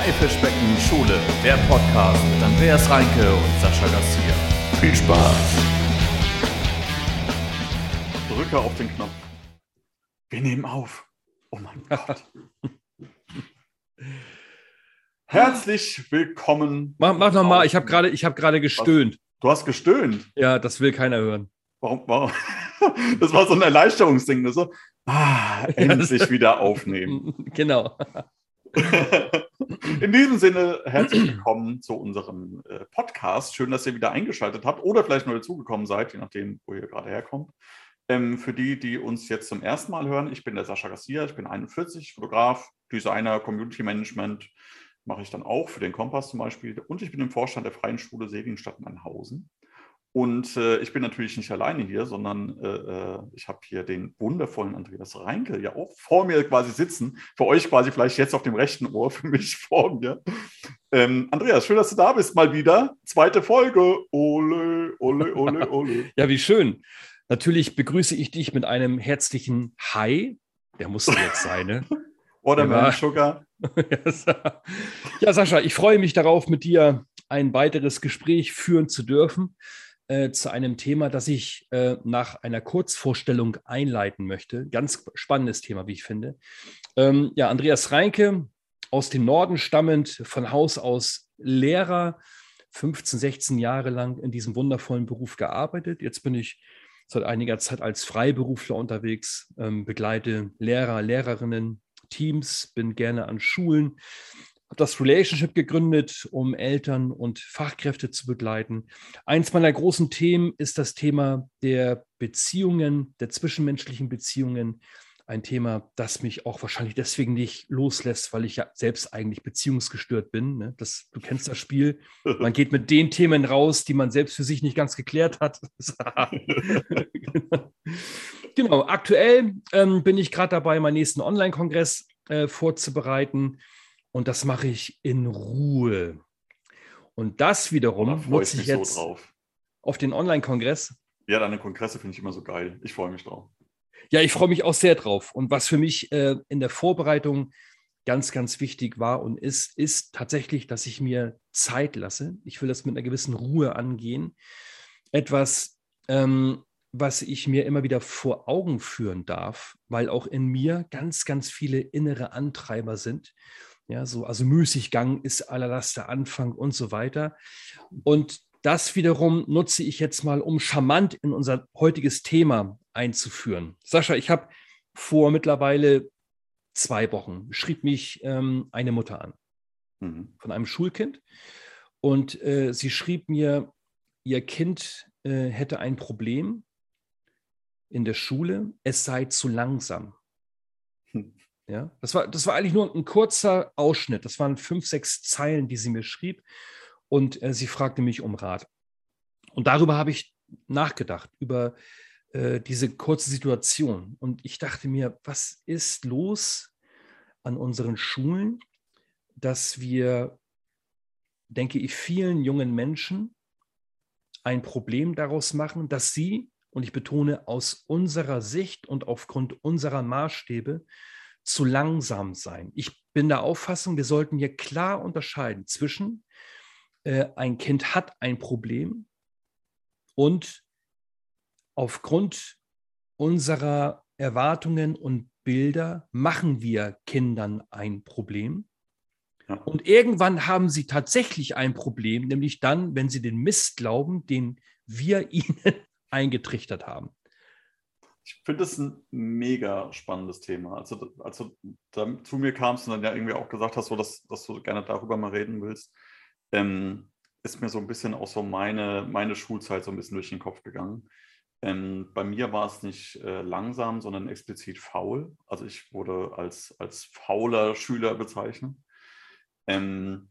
Haifischbecken Schule, der Podcast mit Andreas Reinke und Sascha Garcia. Viel Spaß! Drücke auf den Knopf. Wir nehmen auf. Oh mein Gott. Herzlich willkommen. Mach, mach nochmal, ich habe gerade hab gestöhnt. Du hast gestöhnt? Ja, das will keiner hören. Warum? warum? Das war so ein Erleichterungsding. Ne? So, ah, endlich wieder aufnehmen. Genau. In diesem Sinne, herzlich willkommen zu unserem äh, Podcast. Schön, dass ihr wieder eingeschaltet habt oder vielleicht neu dazugekommen seid, je nachdem, wo ihr gerade herkommt. Ähm, für die, die uns jetzt zum ersten Mal hören, ich bin der Sascha Garcia, ich bin 41, Fotograf, Designer, Community Management mache ich dann auch für den Kompass zum Beispiel und ich bin im Vorstand der Freien Schule Seligenstadt Mannhausen. Und äh, ich bin natürlich nicht alleine hier, sondern äh, äh, ich habe hier den wundervollen Andreas Reinke ja auch vor mir quasi sitzen. Für euch quasi vielleicht jetzt auf dem rechten Ohr, für mich vor mir. Ähm, Andreas, schön, dass du da bist mal wieder. Zweite Folge. Ole, ole, ole, ole. ja, wie schön. Natürlich begrüße ich dich mit einem herzlichen Hi. Der musste jetzt sein, ne? Watermelon Sugar. ja, Sascha, ich freue mich darauf, mit dir ein weiteres Gespräch führen zu dürfen. Äh, zu einem Thema, das ich äh, nach einer Kurzvorstellung einleiten möchte. Ganz spannendes Thema, wie ich finde. Ähm, ja, Andreas Reinke, aus dem Norden stammend, von Haus aus Lehrer, 15, 16 Jahre lang in diesem wundervollen Beruf gearbeitet. Jetzt bin ich seit einiger Zeit als Freiberufler unterwegs, ähm, begleite Lehrer, Lehrerinnen, Teams, bin gerne an Schulen, habe das Relationship gegründet, um Eltern und Fachkräfte zu begleiten. Eins meiner großen Themen ist das Thema der Beziehungen, der zwischenmenschlichen Beziehungen. Ein Thema, das mich auch wahrscheinlich deswegen nicht loslässt, weil ich ja selbst eigentlich beziehungsgestört bin. Ne? Das, du kennst das Spiel. Man geht mit den Themen raus, die man selbst für sich nicht ganz geklärt hat. genau, aktuell ähm, bin ich gerade dabei, meinen nächsten Online-Kongress äh, vorzubereiten. Und das mache ich in Ruhe. Und das wiederum nutze ich jetzt so auf den Online-Kongress. Ja, deine Kongresse finde ich immer so geil. Ich freue mich drauf. Ja, ich freue mich auch sehr drauf. Und was für mich äh, in der Vorbereitung ganz, ganz wichtig war und ist, ist tatsächlich, dass ich mir Zeit lasse. Ich will das mit einer gewissen Ruhe angehen. Etwas, ähm, was ich mir immer wieder vor Augen führen darf, weil auch in mir ganz, ganz viele innere Antreiber sind ja, so, also Müßiggang ist allerlass der Anfang und so weiter. Und das wiederum nutze ich jetzt mal, um charmant in unser heutiges Thema einzuführen. Sascha, ich habe vor mittlerweile zwei Wochen schrieb mich ähm, eine Mutter an mhm. von einem Schulkind und äh, sie schrieb mir, ihr Kind äh, hätte ein Problem in der Schule, es sei zu langsam. Ja, das war, das war eigentlich nur ein kurzer Ausschnitt. Das waren fünf, sechs Zeilen, die sie mir schrieb. Und äh, sie fragte mich um Rat. Und darüber habe ich nachgedacht, über äh, diese kurze Situation. Und ich dachte mir, was ist los an unseren Schulen, dass wir, denke ich, vielen jungen Menschen ein Problem daraus machen, dass sie, und ich betone aus unserer Sicht und aufgrund unserer Maßstäbe, zu langsam sein. Ich bin der Auffassung, wir sollten hier klar unterscheiden zwischen äh, ein Kind hat ein Problem und aufgrund unserer Erwartungen und Bilder machen wir Kindern ein Problem. Und irgendwann haben sie tatsächlich ein Problem, nämlich dann, wenn sie den Mist glauben, den wir ihnen eingetrichtert haben ich finde es ein mega spannendes Thema. Also, als du da zu mir kamst und dann ja irgendwie auch gesagt hast, so, dass, dass du gerne darüber mal reden willst, ähm, ist mir so ein bisschen auch so meine, meine Schulzeit so ein bisschen durch den Kopf gegangen. Ähm, bei mir war es nicht äh, langsam, sondern explizit faul. Also ich wurde als, als fauler Schüler bezeichnet. Ähm,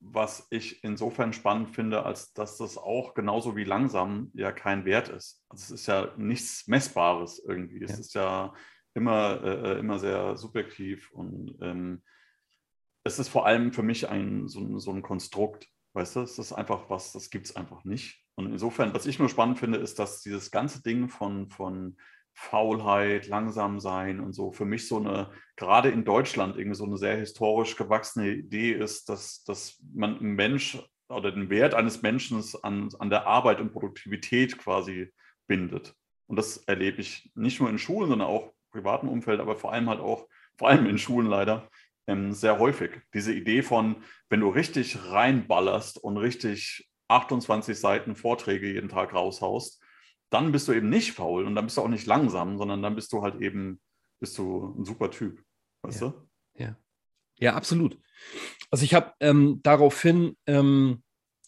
was ich insofern spannend finde, als dass das auch genauso wie langsam ja kein Wert ist. Also es ist ja nichts Messbares irgendwie. Es ja. ist ja immer, äh, immer sehr subjektiv und ähm, es ist vor allem für mich ein, so, so ein Konstrukt. Weißt du, es ist einfach was, das gibt es einfach nicht. Und insofern, was ich nur spannend finde, ist, dass dieses ganze Ding von, von Faulheit, langsam sein und so für mich so eine, gerade in Deutschland, irgendwie so eine sehr historisch gewachsene Idee ist, dass, dass man einen Mensch oder den Wert eines Menschen an, an der Arbeit und Produktivität quasi bindet. Und das erlebe ich nicht nur in Schulen, sondern auch im privaten Umfeld, aber vor allem halt auch, vor allem in Schulen leider, ähm, sehr häufig. Diese Idee von, wenn du richtig reinballerst und richtig 28 Seiten Vorträge jeden Tag raushaust, dann bist du eben nicht faul und dann bist du auch nicht langsam, sondern dann bist du halt eben, bist du ein super Typ. Weißt ja. du? Ja. Ja, absolut. Also ich habe ähm, daraufhin ähm,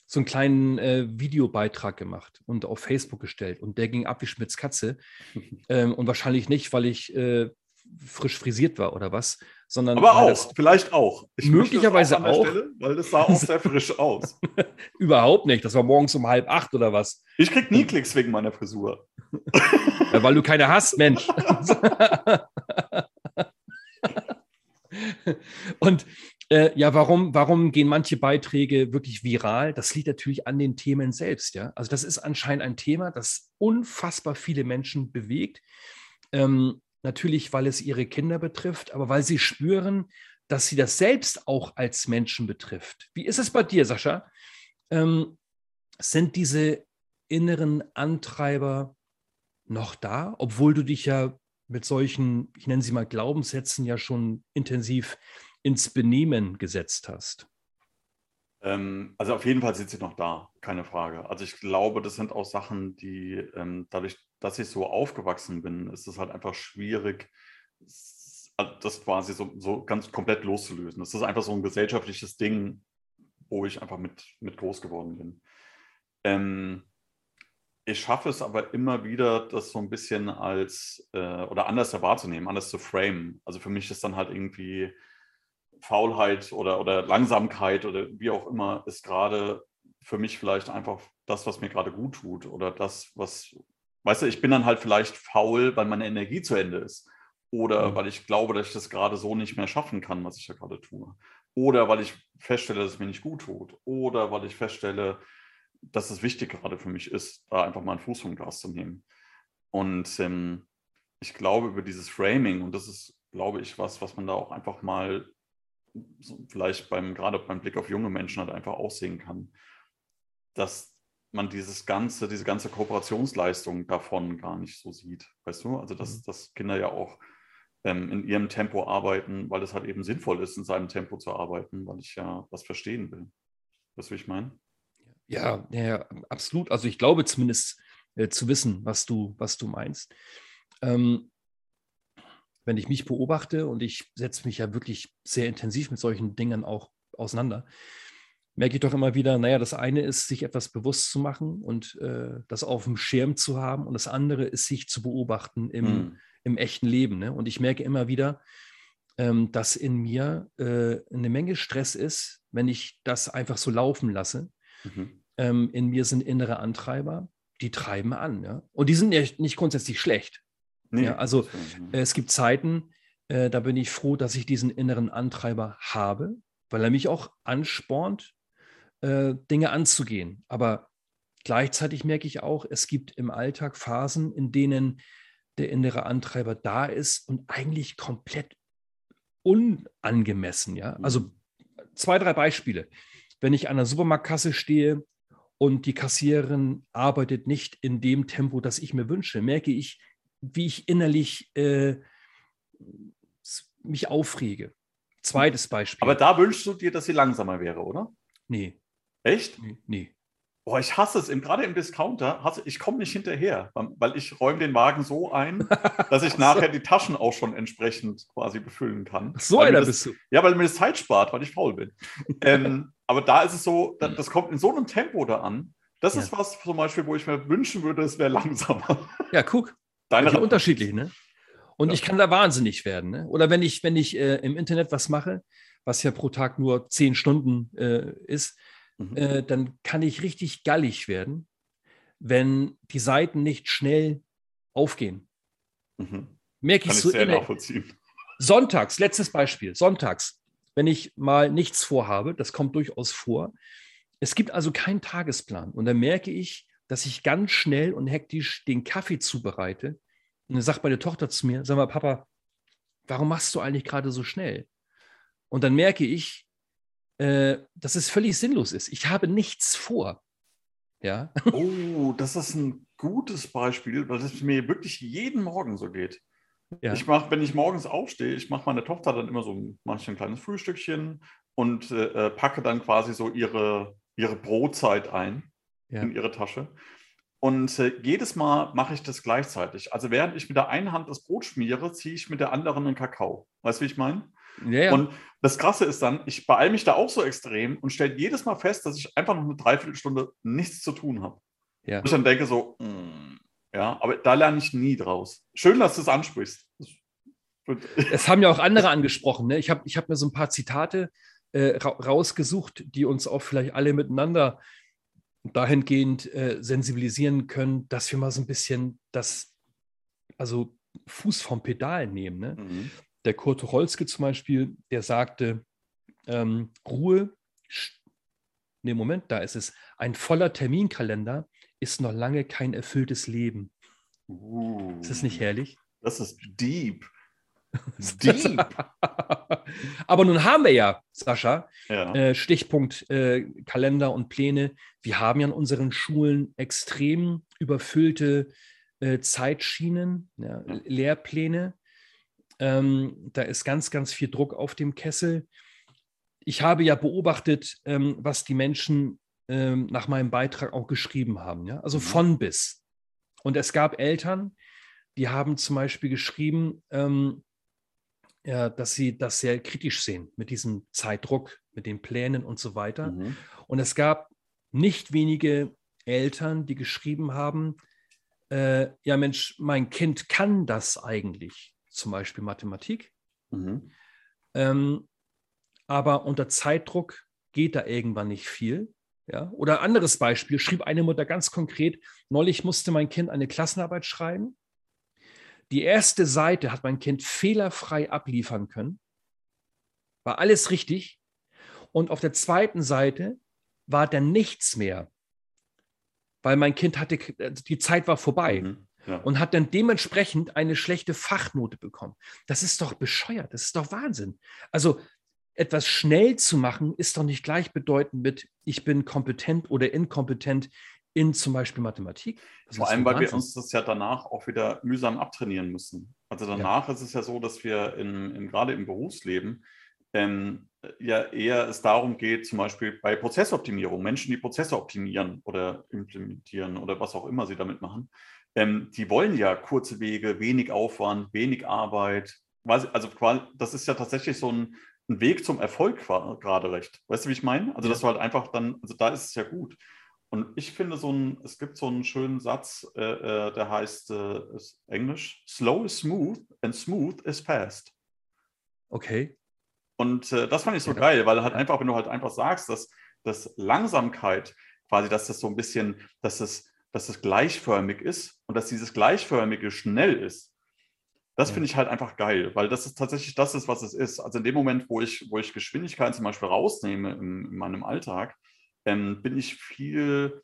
so einen kleinen äh, Videobeitrag gemacht und auf Facebook gestellt und der ging ab wie Schmitz Katze. ähm, und wahrscheinlich nicht, weil ich äh, frisch frisiert war oder was, sondern. Aber auch, vielleicht auch. Ich möglicherweise auch. auch Stelle, weil das sah auch sehr frisch aus. Überhaupt nicht. Das war morgens um halb acht oder was. Ich krieg nie Klicks wegen meiner Frisur. ja, weil du keine hast, Mensch. Und äh, ja, warum, warum gehen manche Beiträge wirklich viral? Das liegt natürlich an den Themen selbst, ja. Also das ist anscheinend ein Thema, das unfassbar viele Menschen bewegt. Ähm, Natürlich, weil es ihre Kinder betrifft, aber weil sie spüren, dass sie das selbst auch als Menschen betrifft. Wie ist es bei dir, Sascha? Ähm, sind diese inneren Antreiber noch da, obwohl du dich ja mit solchen, ich nenne sie mal Glaubenssätzen, ja schon intensiv ins Benehmen gesetzt hast? Ähm, also auf jeden Fall sind sie noch da, keine Frage. Also ich glaube, das sind auch Sachen, die ähm, dadurch, dass ich so aufgewachsen bin, ist es halt einfach schwierig, das quasi so, so ganz komplett loszulösen. Das ist einfach so ein gesellschaftliches Ding, wo ich einfach mit, mit groß geworden bin. Ähm, ich schaffe es aber immer wieder, das so ein bisschen als äh, oder anders wahrzunehmen, anders zu framen. Also für mich ist dann halt irgendwie Faulheit oder, oder Langsamkeit oder wie auch immer ist gerade für mich vielleicht einfach das, was mir gerade gut tut oder das, was, weißt du, ich bin dann halt vielleicht faul, weil meine Energie zu Ende ist oder mhm. weil ich glaube, dass ich das gerade so nicht mehr schaffen kann, was ich da gerade tue oder weil ich feststelle, dass es mir nicht gut tut oder weil ich feststelle, dass es wichtig gerade für mich ist, da einfach mal einen Fuß vom Gas zu nehmen. Und ähm, ich glaube, über dieses Framing, und das ist, glaube ich, was, was man da auch einfach mal so vielleicht beim, gerade beim Blick auf junge Menschen halt einfach aussehen kann, dass man dieses ganze, diese ganze Kooperationsleistung davon gar nicht so sieht. Weißt du? Also, dass, mhm. dass Kinder ja auch ähm, in ihrem Tempo arbeiten, weil es halt eben sinnvoll ist, in seinem Tempo zu arbeiten, weil ich ja was verstehen will. Weißt du, wie ich meine? Ja, ja, absolut. Also ich glaube zumindest äh, zu wissen, was du, was du meinst. Ähm, wenn ich mich beobachte und ich setze mich ja wirklich sehr intensiv mit solchen Dingen auch auseinander, merke ich doch immer wieder, naja, das eine ist, sich etwas bewusst zu machen und äh, das auf dem Schirm zu haben und das andere ist, sich zu beobachten im, mhm. im echten Leben. Ne? Und ich merke immer wieder, ähm, dass in mir äh, eine Menge Stress ist, wenn ich das einfach so laufen lasse. Mhm. Ähm, in mir sind innere Antreiber, die treiben an. Ja? Und die sind nicht, nicht grundsätzlich schlecht. Nee, ja, also äh, es gibt Zeiten, äh, da bin ich froh, dass ich diesen inneren Antreiber habe, weil er mich auch anspornt, äh, Dinge anzugehen. Aber gleichzeitig merke ich auch, es gibt im Alltag Phasen, in denen der innere Antreiber da ist und eigentlich komplett unangemessen. Ja? Also mhm. zwei, drei Beispiele. Wenn ich an der Supermarktkasse stehe und die Kassiererin arbeitet nicht in dem Tempo, das ich mir wünsche, merke ich, wie ich innerlich äh, mich aufrege. Zweites Beispiel. Aber da wünschst du dir, dass sie langsamer wäre, oder? Nee. Echt? Nee. nee. Boah, ich hasse es. Gerade im Discounter, hasse, ich komme nicht hinterher, weil ich räume den Wagen so ein, dass ich nachher die Taschen auch schon entsprechend quasi befüllen kann. So einer das, bist du. Ja, weil mir das Zeit spart, weil ich faul bin. ähm, aber da ist es so, das, das kommt in so einem Tempo da an. Das ja. ist was zum Beispiel, wo ich mir wünschen würde, es wäre langsamer. Ja, guck. Deine unterschiedlich, ne? Und ja. ich kann da wahnsinnig werden. Ne? Oder wenn ich, wenn ich äh, im Internet was mache, was ja pro Tag nur zehn Stunden äh, ist, mhm. äh, dann kann ich richtig gallig werden, wenn die Seiten nicht schnell aufgehen. Mhm. Merke ich, ich so sehr nachvollziehen. Sonntags, letztes Beispiel, sonntags, wenn ich mal nichts vorhabe, das kommt durchaus vor. Es gibt also keinen Tagesplan. Und dann merke ich, dass ich ganz schnell und hektisch den Kaffee zubereite, Und dann sagt meine Tochter zu mir, sag mal, Papa, warum machst du eigentlich gerade so schnell? Und dann merke ich, äh, dass es völlig sinnlos ist. Ich habe nichts vor. Ja. Oh, das ist ein gutes Beispiel, weil es mir wirklich jeden Morgen so geht. ja. Ich mache, wenn ich morgens aufstehe, ich mache meine Tochter dann immer so manchmal ein kleines Frühstückchen und äh, äh, packe dann quasi so ihre, ihre Brotzeit ein ja. in ihre Tasche. Und äh, jedes Mal mache ich das gleichzeitig. Also während ich mit der einen Hand das Brot schmiere, ziehe ich mit der anderen einen Kakao. Weißt du, wie ich meine? Ja, ja. Und das Krasse ist dann, ich beeile mich da auch so extrem und stelle jedes Mal fest, dass ich einfach noch eine Dreiviertelstunde nichts zu tun habe. ja. Und ich dann denke so, mm, ja, aber da lerne ich nie draus. Schön, dass du es ansprichst. Es haben ja auch andere angesprochen. Ne? Ich habe ich hab mir so ein paar Zitate äh, ra rausgesucht, die uns auch vielleicht alle miteinander dahingehend äh, sensibilisieren können, dass wir mal so ein bisschen das, also Fuß vom Pedal nehmen. Ne? Mhm. Der Kurt Tucholsky zum Beispiel, der sagte, ähm, Ruhe, ne Moment, da ist es, ein voller Terminkalender ist noch lange kein erfülltes Leben. Uh, Ist das nicht herrlich? Das ist deep. Deep. Aber nun haben wir ja, Sascha, ja. äh, Stichpunkt äh, Kalender und Pläne. Wir haben ja in unseren Schulen extrem überfüllte äh, Zeitschienen, Ja. Lehrpläne. Ähm, da ist ganz, ganz viel Druck auf dem Kessel. Ich habe ja beobachtet, ähm, was die Menschen ähm, nach meinem Beitrag auch geschrieben haben. Ja? Also Mhm. von bis. Und es gab Eltern, die haben zum Beispiel geschrieben, ähm, ja, dass sie das sehr kritisch sehen mit diesem Zeitdruck, mit den Plänen und so weiter. Mhm. Und es gab nicht wenige Eltern, die geschrieben haben, äh, ja Mensch, mein Kind kann das eigentlich, zum Beispiel Mathematik, Mhm. ähm, aber unter Zeitdruck geht da irgendwann nicht viel. Ja? Oder anderes Beispiel, schrieb eine Mutter ganz konkret, neulich musste mein Kind eine Klassenarbeit schreiben. Die erste Seite hat mein Kind fehlerfrei abliefern können. War alles richtig. Und auf der zweiten Seite war dann nichts mehr, weil mein Kind hatte, die Zeit war vorbei Mhm. Ja. und hat dann dementsprechend eine schlechte Fachnote bekommen. Das ist doch bescheuert, das ist doch Wahnsinn. Also etwas schnell zu machen, ist doch nicht gleichbedeutend mit, ich bin kompetent oder inkompetent in zum Beispiel Mathematik. Das Vor allem, weil wir uns das ja danach auch wieder mühsam abtrainieren müssen. Also danach ist es ja so, dass wir in, in, gerade im Berufsleben ähm, ja eher es darum geht, zum Beispiel bei Prozessoptimierung, Menschen, die Prozesse optimieren oder implementieren oder was auch immer sie damit machen, ähm, die wollen ja kurze Wege, wenig Aufwand, wenig Arbeit. Also das ist ja tatsächlich so ein, ein Weg zum Erfolg gerade recht. Weißt du, wie ich meine? Also, Ja. dass du halt einfach dann, also da ist es ja gut. Und ich finde so ein, es gibt so einen schönen Satz, äh, äh, der heißt äh, ist Englisch, slow is smooth and smooth is fast. Okay. Und äh, das fand ich so Ja. geil, weil halt einfach, wenn du halt einfach sagst, dass, dass Langsamkeit quasi, dass das so ein bisschen, dass es, dass es gleichförmig ist und dass dieses gleichförmige schnell ist. Das Ja. finde ich halt einfach geil, weil das ist tatsächlich das ist, was es ist. Also in dem Moment, wo ich, wo ich Geschwindigkeit zum Beispiel rausnehme in, in meinem Alltag, ähm, bin ich viel,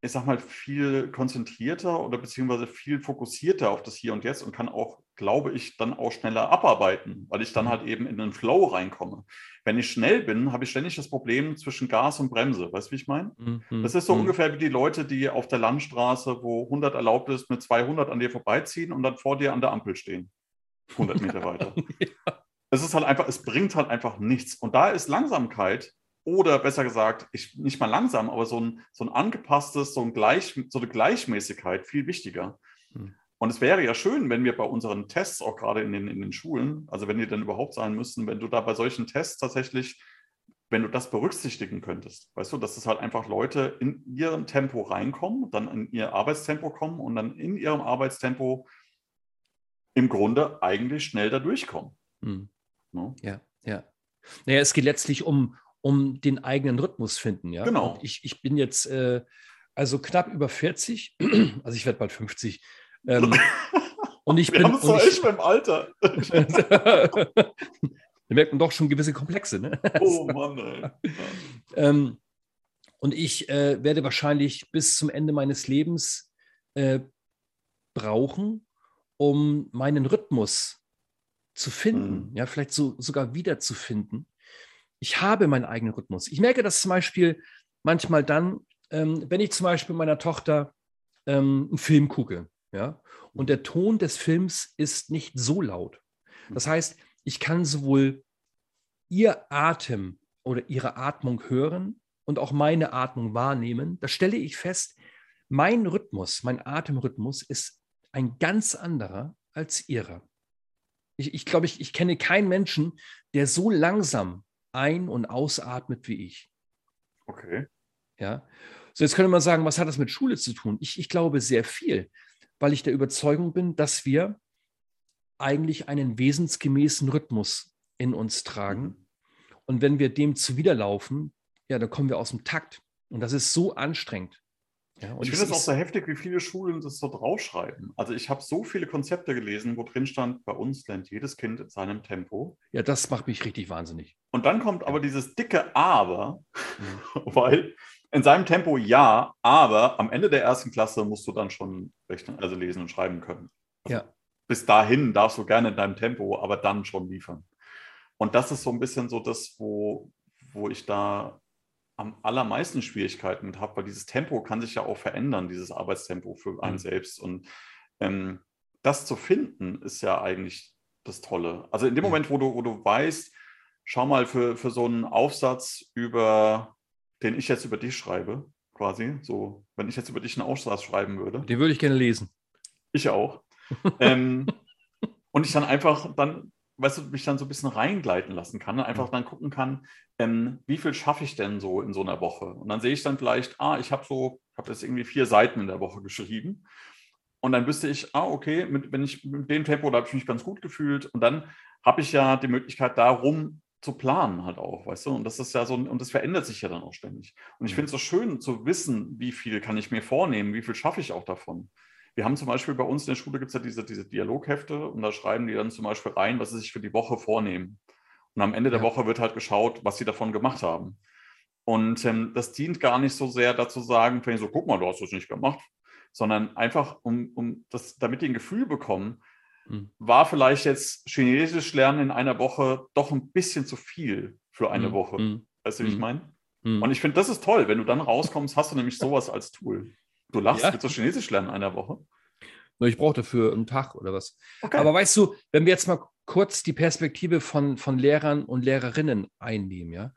ich sag mal, viel konzentrierter oder beziehungsweise viel fokussierter auf das Hier und Jetzt und kann auch, glaube ich, dann auch schneller abarbeiten, weil ich dann Mhm. halt eben in den Flow reinkomme. Wenn ich schnell bin, habe ich ständig das Problem zwischen Gas und Bremse. Weißt du, wie ich meine? Mhm. Das ist so Mhm. ungefähr wie die Leute, die auf der Landstraße, wo 100 erlaubt ist, mit 200 an dir vorbeiziehen und dann vor dir an der Ampel stehen. 100 Meter weiter. Es ist halt einfach, es bringt halt einfach nichts. Und da ist Langsamkeit oder besser gesagt, ich, nicht mal langsam, aber so ein, so ein angepasstes, so, ein Gleich, so eine Gleichmäßigkeit viel wichtiger. Und es wäre ja schön, wenn wir bei unseren Tests, auch gerade in den, in den Schulen, also wenn die denn überhaupt sein müssen, wenn du da bei solchen Tests tatsächlich, wenn du das berücksichtigen könntest, weißt du, dass es halt einfach Leute in ihrem Tempo reinkommen, dann in ihr Arbeitstempo kommen und dann in ihrem Arbeitstempo im Grunde eigentlich schnell da durchkommen. Mhm. Ne? Ja, ja. Naja, es geht letztlich um, um den eigenen Rhythmus finden, ja. Genau. Und ich, ich bin jetzt äh, also knapp über 40, also ich werde bald 50. Ähm, und ich Wir bin. und echt beim Alter. da merkt man doch schon gewisse Komplexe, ne? Oh Mann, ey. Ähm, und ich äh, werde wahrscheinlich bis zum Ende meines Lebens äh, brauchen, um meinen Rhythmus zu finden, Mhm. ja, vielleicht so, sogar wiederzufinden. Ich habe meinen eigenen Rhythmus. Ich merke das zum Beispiel manchmal dann, ähm, wenn ich zum Beispiel meiner Tochter ähm, einen Film gucke, ja, und der Ton des Films ist nicht so laut. Das heißt, ich kann sowohl ihr Atem oder ihre Atmung hören und auch meine Atmung wahrnehmen. Da stelle ich fest, mein Rhythmus, mein Atemrhythmus ist ein ganz anderer als ihrer. Ich, ich glaube, ich, ich kenne keinen Menschen, der so langsam ein- und ausatmet wie ich. Okay. Ja. So, jetzt könnte man sagen, was hat das mit Schule zu tun? Ich, ich glaube sehr viel, weil ich der Überzeugung bin, dass wir eigentlich einen wesensgemäßen Rhythmus in uns tragen. Und wenn wir dem zuwiderlaufen, ja, dann kommen wir aus dem Takt. Und das ist so anstrengend. Ja, ich finde es auch so heftig, wie viele Schulen das so draufschreiben. Also ich habe so viele Konzepte gelesen, wo drin stand, bei uns lernt jedes Kind in seinem Tempo. ja, das macht mich richtig wahnsinnig. Und dann kommt aber dieses dicke Aber, Mhm. weil in seinem Tempo ja, aber am Ende der ersten Klasse musst du dann schon rechnen, also lesen und schreiben können. Also Ja. Bis dahin darfst du gerne in deinem Tempo, aber dann schon liefern. Und das ist so ein bisschen so das, wo, wo ich da am allermeisten Schwierigkeiten mit habe, weil dieses Tempo kann sich ja auch verändern, dieses Arbeitstempo für einen Mhm. selbst. Und ähm, das zu finden, ist ja eigentlich das Tolle. Also in dem. Moment, wo du, wo du weißt, schau mal für, für so einen Aufsatz über, den ich jetzt über dich schreibe, quasi, so, wenn ich jetzt über dich einen Aufsatz schreiben würde, Den würde ich gerne lesen. ich auch. ähm, und ich dann einfach dann, weißt du, mich dann so ein bisschen reingleiten lassen kann, und einfach dann gucken kann, ähm, wie viel schaffe ich denn so in so einer Woche? Und dann sehe ich dann vielleicht, ah, ich habe so, habe jetzt irgendwie vier Seiten in der Woche geschrieben. Und dann wüsste ich, ah, okay, mit, wenn ich mit dem Tempo, da habe ich mich ganz gut gefühlt. Und dann habe ich ja die Möglichkeit, darum zu planen halt auch, weißt du? Und das ist ja so, und das verändert sich ja dann auch ständig. Und ich finde es so schön zu wissen, wie viel kann ich mir vornehmen, wie viel schaffe ich auch davon. Wir haben zum Beispiel bei uns in der Schule gibt es ja diese, diese Dialoghefte und da schreiben die dann zum Beispiel rein, was sie sich für die Woche vornehmen. Und am Ende der Ja. Woche wird halt geschaut, was sie davon gemacht haben. Und ähm, das dient gar nicht so sehr dazu sagen, wenn ich so, guck mal, du hast das nicht gemacht, sondern einfach, um, um das, damit die ein Gefühl bekommen, Mhm. war vielleicht jetzt Chinesisch lernen in einer Woche doch ein bisschen zu viel für eine Mhm. Woche. Mhm. Weißt du, wie ich Mhm. meine? Mhm. Und ich finde, das ist toll. Wenn du dann rauskommst, hast du nämlich sowas als Tool. Du lachst, Ja. willst du Chinesisch lernen in einer Woche? Ich brauche dafür einen Tag oder was. Okay. Aber weißt du, wenn wir jetzt mal kurz die Perspektive von, von Lehrern und Lehrerinnen einnehmen, ja.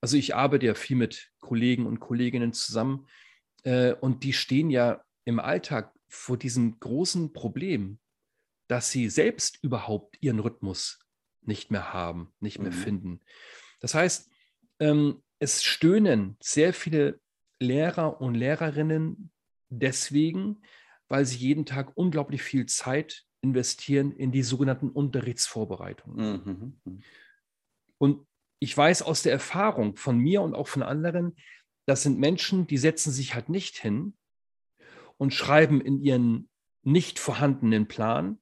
Also ich arbeite ja viel mit Kollegen und Kolleginnen zusammen äh, und die stehen ja im Alltag vor diesem großen Problem, dass sie selbst überhaupt ihren Rhythmus nicht mehr haben, nicht mehr Mhm. finden. Das heißt, ähm, es stöhnen sehr viele Lehrer und Lehrerinnen deswegen, weil sie jeden Tag unglaublich viel Zeit investieren in die sogenannten Unterrichtsvorbereitungen. Mhm. Mhm. Und ich weiß aus der Erfahrung von mir und auch von anderen, das sind Menschen, die setzen sich halt nicht hin und schreiben in ihren nicht vorhandenen Plan.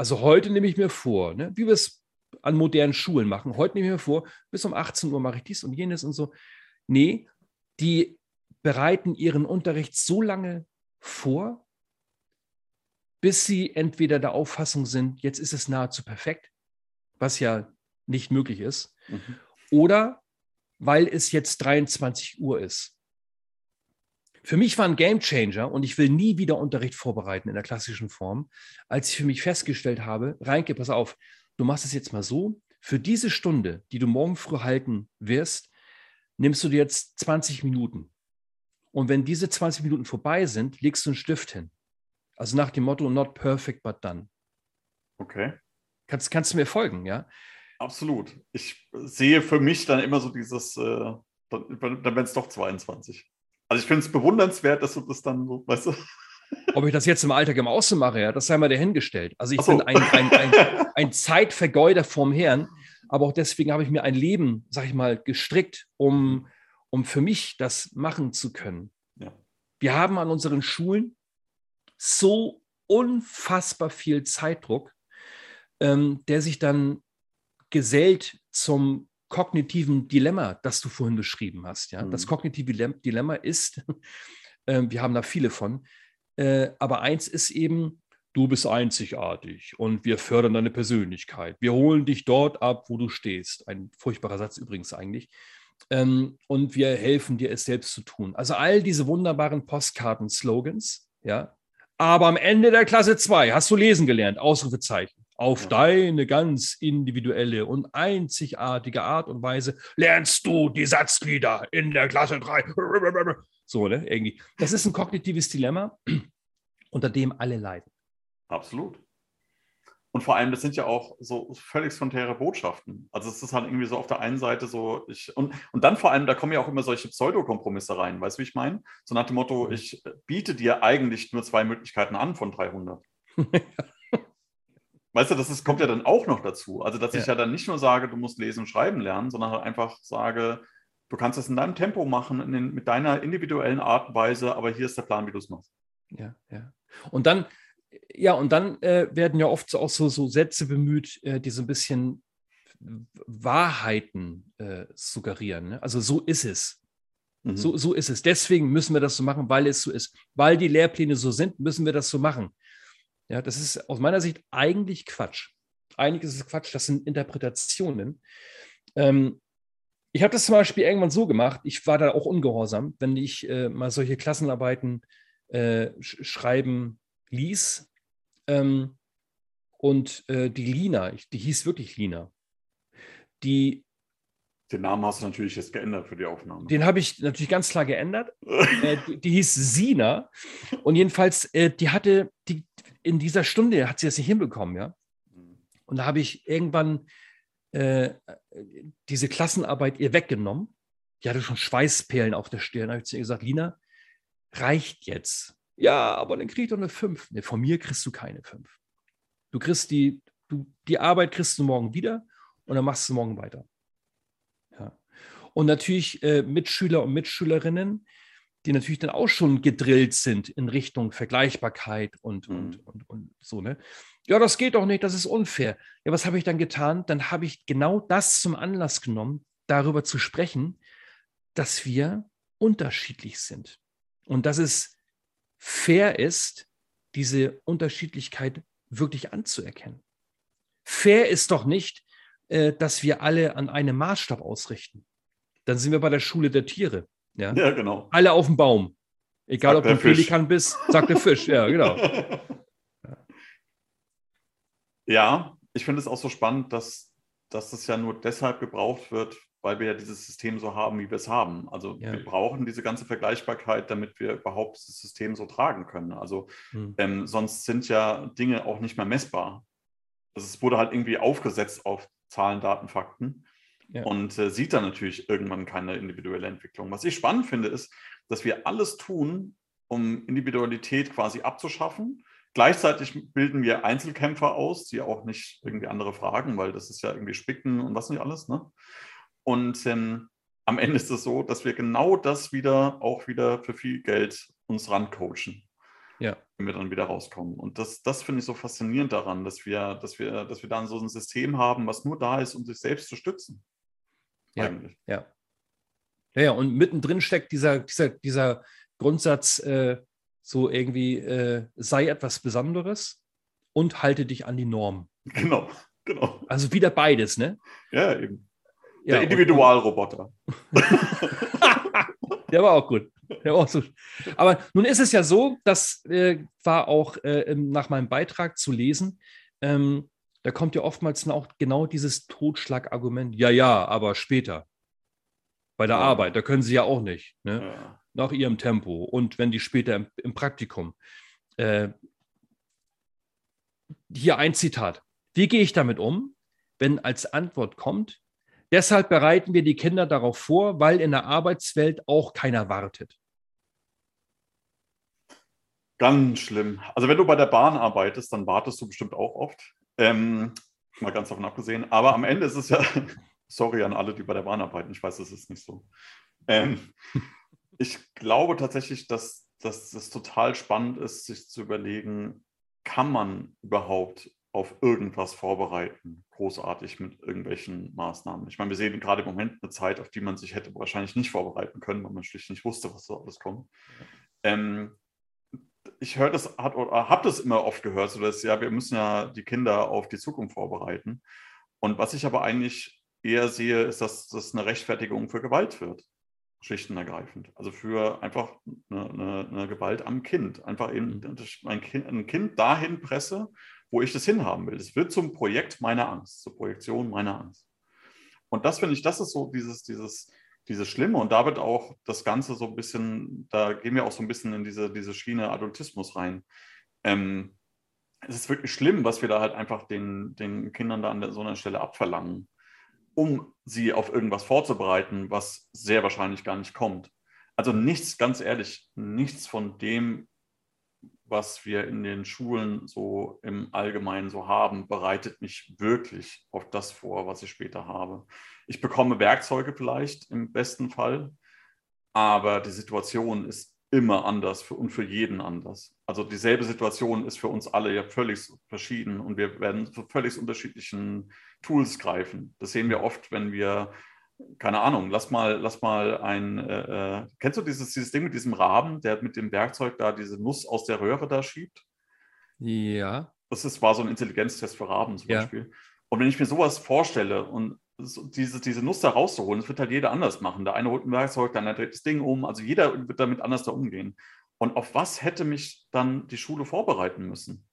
Also heute nehme ich mir vor, ne, wie wir es an modernen Schulen machen. Heute nehme ich mir vor, bis um 18 Uhr mache ich dies und jenes und so. Nee, die bereiten ihren Unterricht so lange vor, bis sie entweder der Auffassung sind, jetzt ist es nahezu perfekt, was ja nicht möglich ist, Mhm. oder weil es jetzt 23 Uhr ist. Für mich war ein Gamechanger und ich will nie wieder Unterricht vorbereiten in der klassischen Form, als ich für mich festgestellt habe, Reinke, pass auf, du machst es jetzt mal so, für diese Stunde, die du morgen früh halten wirst, nimmst du dir jetzt 20 Minuten. Und wenn diese 20 Minuten vorbei sind, legst du einen Stift hin. Also nach dem Motto, not perfect, but done. Okay. Kannst, kannst du mir folgen, ja? Absolut. Ich sehe für mich dann immer so dieses, äh, dann, dann wären es doch 22. Also ich finde es bewundernswert, dass du das dann so, weißt du? Ob ich das jetzt im Alltag im Außen mache, ja, das sei mal dahingestellt. Also ich so. bin ein, ein, ein, ein Zeitvergeuder vorm Herrn, aber auch deswegen habe ich mir ein Leben, sag ich mal, gestrickt, um, um für mich das machen zu können. Ja. Wir haben an unseren Schulen so unfassbar viel Zeitdruck, ähm, der sich dann gesellt zum kognitiven Dilemma, das du vorhin beschrieben hast. Ja? Das Mhm. kognitive Dilem- Dilemma ist, äh, wir haben da viele von, äh, aber eins ist eben, du bist einzigartig und wir fördern deine Persönlichkeit. Wir holen dich dort ab, wo du stehst. Ein furchtbarer Satz übrigens eigentlich. Ähm, und wir helfen dir, es selbst zu tun. Also all diese wunderbaren Postkarten-Slogans, ja. Aber am Ende der Klasse 2 hast du lesen gelernt, Ausrufezeichen. Auf deine ganz individuelle und einzigartige Art und Weise lernst du die Satzglieder in der Klasse 3. So, ne? Irgendwie. Das ist ein kognitives Dilemma, unter dem alle leiden. Absolut. Und vor allem, das sind ja auch so völlig spontäre Botschaften. Also es ist halt irgendwie so auf der einen Seite so, ich, und, und dann vor allem, da kommen ja auch immer solche Pseudokompromisse rein, weißt du, wie ich meine? So nach dem Motto, mhm. ich biete dir eigentlich nur zwei Möglichkeiten an von 300. weißt du, das ist, kommt ja dann auch noch dazu. Also, dass ja. ich ja dann nicht nur sage, du musst lesen und schreiben lernen, sondern halt einfach sage, du kannst das in deinem Tempo machen, den, mit deiner individuellen Art und Weise, aber hier ist der Plan, wie du es machst. Ja, ja. Und dann ja, und dann äh, werden ja oft auch so, so Sätze bemüht, äh, die so ein bisschen Wahrheiten äh, suggerieren. Ne? Also so ist es. Mhm. So, so ist es. Deswegen müssen wir das so machen, weil es so ist. Weil die Lehrpläne so sind, müssen wir das so machen. Ja, das ist aus meiner Sicht eigentlich Quatsch. Eigentlich ist es Quatsch, das sind Interpretationen. Ähm, ich habe das zum Beispiel irgendwann so gemacht, ich war da auch ungehorsam, wenn ich äh, mal solche Klassenarbeiten äh, sch schreiben ließ. Ähm, und äh, die Lina, die hieß wirklich Lina, die. Den Namen hast du natürlich jetzt geändert für die Aufnahme. Den habe ich natürlich ganz klar geändert. äh, die, die, hieß Sina. Und jedenfalls, äh, die hatte, die, in dieser Stunde hat sie das nicht hinbekommen, ja. Und da habe ich irgendwann äh, diese Klassenarbeit ihr weggenommen. Die hatte schon Schweißperlen auf der Stirn. Da habe ich zu ihr gesagt, Lina, reicht jetzt. Ja, aber dann krieg ich doch eine 5. Nee, von mir kriegst du keine 5. Du kriegst die, du, die Arbeit kriegst du morgen wieder und dann machst du morgen weiter. Ja. Und natürlich äh, Mitschüler und Mitschülerinnen, die natürlich dann auch schon gedrillt sind in Richtung Vergleichbarkeit und, mhm. und, und, und so, ne? Ja, das geht doch nicht, das ist unfair. Ja, was habe ich dann getan? Dann habe ich genau das zum Anlass genommen, darüber zu sprechen, dass wir unterschiedlich sind. Und dass es fair ist, diese Unterschiedlichkeit wirklich anzuerkennen. Fair ist doch nicht, äh, dass wir alle an einem Maßstab ausrichten. Dann sind wir bei der Schule der Tiere. Ja, ja genau. Alle auf dem Baum. Egal, sagt ob du ein Pelikan bist, sagt der Fisch. Ja, genau. Ja, ich finde es auch so spannend, dass, dass das ja nur deshalb gebraucht wird, weil wir ja dieses System so haben, wie wir es haben. Also ja. wir brauchen diese ganze Vergleichbarkeit, damit wir überhaupt das System so tragen können. Also hm. ähm, sonst sind ja Dinge auch nicht mehr messbar. Also es wurde halt irgendwie aufgesetzt auf Zahlen, Daten, Fakten ja. und äh, sieht dann natürlich irgendwann keine individuelle Entwicklung. Was ich spannend finde, ist, dass wir alles tun, um Individualität quasi abzuschaffen. Gleichzeitig bilden wir Einzelkämpfer aus, die auch nicht irgendwie andere fragen, weil das ist ja irgendwie Spicken und was nicht alles. Ne? Und ähm, am Ende ist es so, dass wir genau das wieder auch wieder für viel Geld uns rancoachen. Ja. Wenn wir dann wieder rauskommen. Und das, das finde ich so faszinierend daran, dass wir, dass, wir, dass wir dann so ein System haben, was nur da ist, um sich selbst zu stützen. Ja. Eigentlich. Ja. Ja, ja, und mittendrin steckt dieser, dieser, dieser Grundsatz, äh, so irgendwie, äh, sei etwas Besonderes und halte dich an die Norm. Genau, genau. Also wieder beides, ne? Ja, eben. Der ja, Individualroboter. Der war auch gut. Der war auch so. Aber nun ist es ja so, das äh, war auch äh, nach meinem Beitrag zu lesen, ähm, da kommt ja oftmals auch genau dieses Totschlagargument, ja, ja, aber später. Bei der ja. Arbeit, da können sie ja auch nicht. Ne? Ja. Nach ihrem Tempo. Und wenn die später im, im Praktikum. Äh, hier ein Zitat. Wie gehe ich damit um, wenn als Antwort kommt, Deshalb bereiten wir die Kinder darauf vor, weil in der Arbeitswelt auch keiner wartet. Ganz schlimm. Also wenn du bei der Bahn arbeitest, dann wartest du bestimmt auch oft. Ähm, mal ganz davon abgesehen. Aber am Ende ist es ja, sorry an alle, die bei der Bahn arbeiten, ich weiß, es ist nicht so. Ähm, ich glaube tatsächlich, dass, dass es total spannend ist, sich zu überlegen, kann man überhaupt auf irgendwas vorbereiten, großartig mit irgendwelchen Maßnahmen. Ich meine, wir sehen gerade im Moment eine Zeit, auf die man sich hätte wahrscheinlich nicht vorbereiten können, weil man schlicht nicht wusste, was so alles kommt. Ähm, ich höre das, habe das immer oft gehört, so dass ja, wir müssen ja die Kinder auf die Zukunft vorbereiten. Und was ich aber eigentlich eher sehe, ist, dass das eine Rechtfertigung für Gewalt wird, schichtenergreifend. Also für einfach eine, eine, eine Gewalt am Kind. Einfach eben ein kind, ein kind dahin presse, wo ich das hinhaben will. Es wird zum Projekt meiner Angst, zur Projektion meiner Angst. Und das finde ich, das ist so dieses, dieses, dieses Schlimme. Und da wird auch das Ganze so ein bisschen, da gehen wir auch so ein bisschen in diese, diese Schiene Adultismus rein. Ähm, es ist wirklich schlimm, was wir da halt einfach den, den Kindern da an so einer Stelle abverlangen, um sie auf irgendwas vorzubereiten, was sehr wahrscheinlich gar nicht kommt. Also nichts, ganz ehrlich, nichts von dem, was wir in den Schulen so im Allgemeinen so haben, bereitet mich wirklich auf das vor, was ich später habe. Ich bekomme Werkzeuge vielleicht im besten Fall, aber die Situation ist immer anders für, und für jeden anders. Also dieselbe Situation ist für uns alle ja völlig verschieden und wir werden zu völlig unterschiedlichen Tools greifen. Das sehen wir oft, wenn wir, keine Ahnung, lass mal, lass mal ein, äh, äh, kennst du dieses, dieses Ding mit diesem Raben, der mit dem Werkzeug da diese Nuss aus der Röhre da schiebt? Ja. Das ist, war so ein Intelligenztest für Raben zum ja. Beispiel. Und wenn ich mir sowas vorstelle und diese, diese Nuss da rauszuholen, das wird halt jeder anders machen. Der eine holt ein Werkzeug, der andere dreht das Ding um. Also jeder wird damit anders da umgehen. Und auf was hätte mich dann die Schule vorbereiten müssen?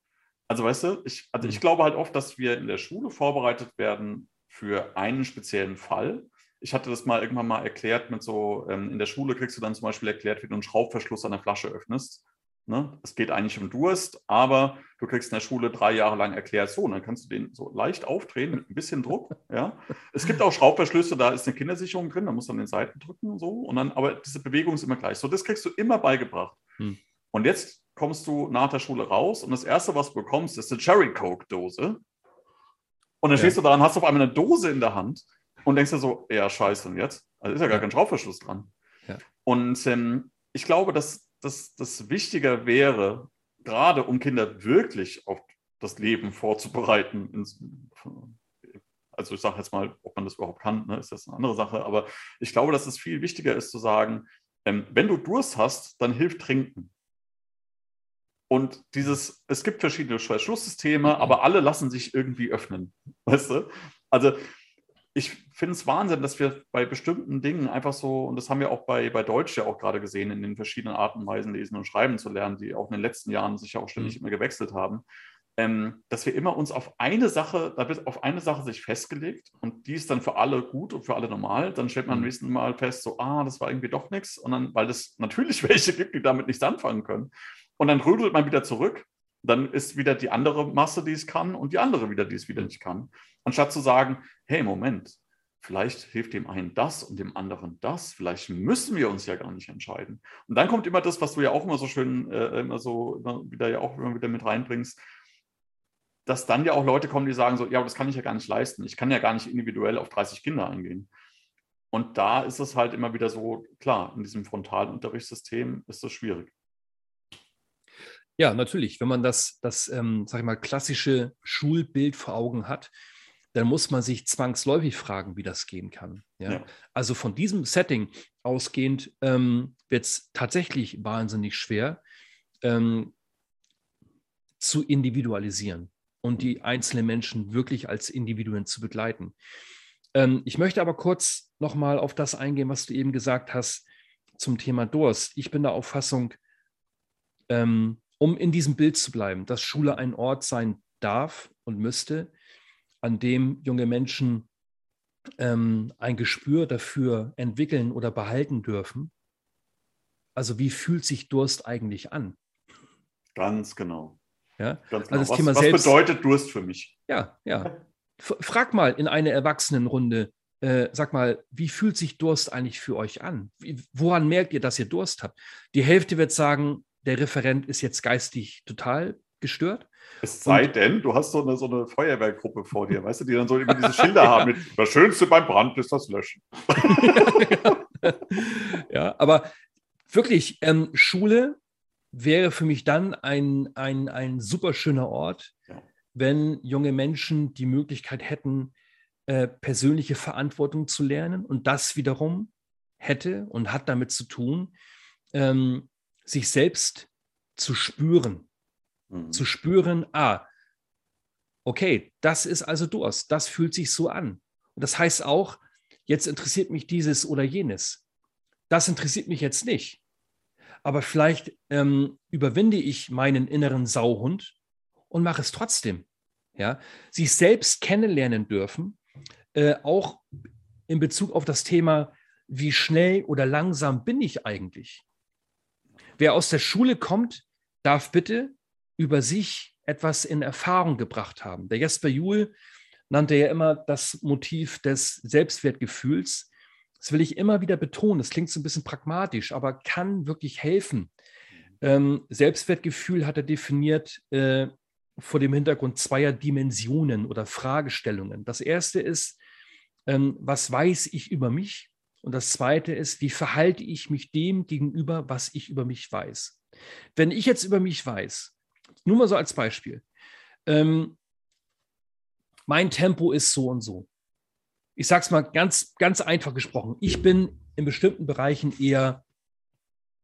Also weißt du, ich, also ich hm. glaube halt oft, dass wir in der Schule vorbereitet werden für einen speziellen Fall. Ich hatte das mal irgendwann mal erklärt mit so, ähm, in der Schule kriegst du dann zum Beispiel erklärt, wie du einen Schraubverschluss an der Flasche öffnest. Ne? Es geht eigentlich um Durst, aber du kriegst in der Schule drei Jahre lang erklärt, so, und dann kannst du den so leicht aufdrehen mit ein bisschen Druck. Ja? Es gibt auch Schraubverschlüsse, da ist eine Kindersicherung drin, da musst du an den Seiten drücken und so. Und dann, aber diese Bewegung ist immer gleich. So, das kriegst du immer beigebracht. Hm. Und jetzt kommst du nach der Schule raus und das Erste, was du bekommst, ist eine Cherry Coke-Dose. Und dann ja. stehst du da und hast auf einmal eine Dose in der Hand und denkst dir so, ja, scheiße, und jetzt? Also ist ja gar kein Schraubverschluss dran. Ja. Und ähm, ich glaube, dass das wichtiger wäre, gerade um Kinder wirklich auf das Leben vorzubereiten. Also ich sage jetzt mal, ob man das überhaupt kann, ne, ist das eine andere Sache. Aber ich glaube, dass es viel wichtiger ist zu sagen, ähm, wenn du Durst hast, dann hilft Trinken. Und dieses, es gibt verschiedene Schlusssysteme, aber alle lassen sich irgendwie öffnen. Weißt du? Also ich finde es Wahnsinn, dass wir bei bestimmten Dingen einfach so, und das haben wir auch bei, bei Deutsch ja auch gerade gesehen, in den verschiedenen Arten und Weisen lesen und schreiben zu lernen, die auch in den letzten Jahren sich ja auch ständig mhm. immer gewechselt haben, ähm, dass wir immer uns auf eine Sache, da wird auf eine Sache sich festgelegt und die ist dann für alle gut und für alle normal. Dann stellt man mhm. am nächsten Mal fest, so, ah, das war irgendwie doch nichts. Und dann, weil es natürlich welche gibt, die damit nichts anfangen können. Und dann rüdelt man wieder zurück dann ist wieder die andere Masse, die es kann und die andere wieder, die es wieder nicht kann. Anstatt zu sagen, hey, Moment, vielleicht hilft dem einen das und dem anderen das, vielleicht müssen wir uns ja gar nicht entscheiden. Und dann kommt immer das, was du ja auch immer so schön, äh, immer so immer wieder ja auch immer wieder mit reinbringst, dass dann ja auch Leute kommen, die sagen so, ja, das kann ich ja gar nicht leisten. Ich kann ja gar nicht individuell auf 30 Kinder eingehen. Und da ist es halt immer wieder so, klar, in diesem frontalen Unterrichtssystem ist das schwierig. Ja, natürlich. Wenn man das, das ähm, sag ich mal, klassische Schulbild vor Augen hat, dann muss man sich zwangsläufig fragen, wie das gehen kann. Ja? ja. Also von diesem Setting ausgehend ähm, wird es tatsächlich wahnsinnig schwer ähm, zu individualisieren und die einzelnen Menschen wirklich als Individuen zu begleiten. Ähm, ich möchte aber kurz nochmal auf das eingehen, was du eben gesagt hast zum Thema Durst. Ich bin der Auffassung, ähm, um in diesem Bild zu bleiben, dass Schule ein Ort sein darf und müsste, an dem junge Menschen ähm, ein Gespür dafür entwickeln oder behalten dürfen. Also wie fühlt sich Durst eigentlich an? Ganz genau. Ja? Ganz genau. Also was, was selbst, bedeutet Durst für mich? Ja, ja. Frag mal in eine Erwachsenenrunde, äh, sag mal, wie fühlt sich Durst eigentlich für euch an? Wie, woran merkt ihr, dass ihr Durst habt? Die Hälfte wird sagen, der Referent ist jetzt geistig total gestört. Es sei und, denn, du hast so eine, so eine Feuerwehrgruppe vor dir, weißt du, die dann so immer diese Schilder haben mit das Schönste beim Brand ist das Löschen. ja, aber wirklich, ähm, Schule wäre für mich dann ein, ein, ein super schöner Ort, ja. wenn junge Menschen die Möglichkeit hätten, äh, persönliche Verantwortung zu lernen. Und das wiederum hätte und hat damit zu tun, ähm, sich selbst zu spüren. Mhm. Zu spüren, ah, okay, das ist also Durst, das fühlt sich so an. Und das heißt auch, jetzt interessiert mich dieses oder jenes. Das interessiert mich jetzt nicht. Aber vielleicht ähm, überwinde ich meinen inneren Sauhund und mache es trotzdem. Ja? Sich selbst kennenlernen dürfen, äh, auch in Bezug auf das Thema, wie schnell oder langsam bin ich eigentlich? Wer aus der Schule kommt, darf bitte über sich etwas in Erfahrung gebracht haben. Der Jesper Juhl nannte ja immer das Motiv des Selbstwertgefühls. Das will ich immer wieder betonen. Das klingt so ein bisschen pragmatisch, aber kann wirklich helfen. Ähm, Selbstwertgefühl hat er definiert äh, vor dem Hintergrund zweier Dimensionen oder Fragestellungen. Das erste ist, ähm, was weiß ich über mich? Und das zweite ist, wie verhalte ich mich dem gegenüber, was ich über mich weiß? Wenn ich jetzt über mich weiß, nur mal so als Beispiel, ähm, mein Tempo ist so und so. Ich sage es mal ganz, ganz einfach gesprochen. Ich bin in bestimmten Bereichen eher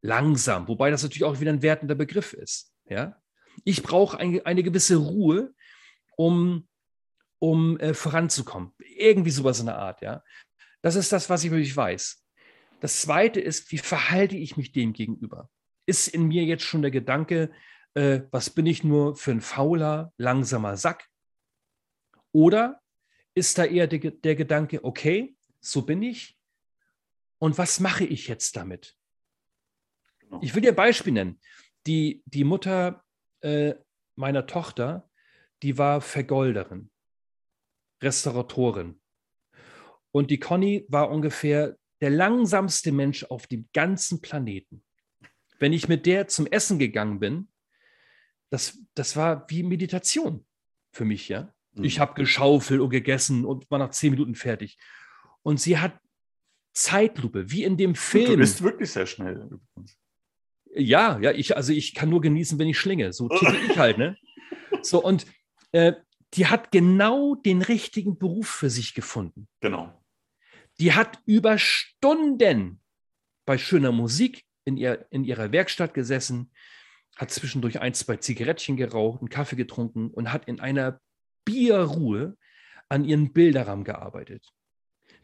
langsam, wobei das natürlich auch wieder ein wertender Begriff ist. Ja? Ich brauche ein, eine gewisse Ruhe, um, um äh, voranzukommen. Irgendwie sowas in der Art, ja. Das ist das, was ich wirklich weiß. Das zweite ist, wie verhalte ich mich dem gegenüber? Ist in mir jetzt schon der Gedanke, äh, was bin ich nur für ein fauler, langsamer Sack? Oder ist da eher der, der Gedanke, okay, so bin ich und was mache ich jetzt damit? Genau. Ich will dir ein Beispiel nennen. Die, die Mutter äh, meiner Tochter, die war Vergolderin, Restauratorin. Und die Conny war ungefähr der langsamste Mensch auf dem ganzen Planeten. Wenn ich mit der zum Essen gegangen bin, das, das war wie Meditation für mich, ja. Mhm. Ich habe geschaufelt und gegessen und war nach zehn Minuten fertig. Und sie hat Zeitlupe, wie in dem Film. Du bist wirklich sehr schnell übrigens. Ja, ja, ich, also ich kann nur genießen, wenn ich schlinge. So ticke ich halt, ne? So, und äh, die hat genau den richtigen Beruf für sich gefunden. Genau. Die hat über Stunden bei schöner Musik in, ihr, in ihrer Werkstatt gesessen, hat zwischendurch ein, zwei Zigarettchen geraucht, einen Kaffee getrunken und hat in einer Bierruhe an ihren Bilderrahmen gearbeitet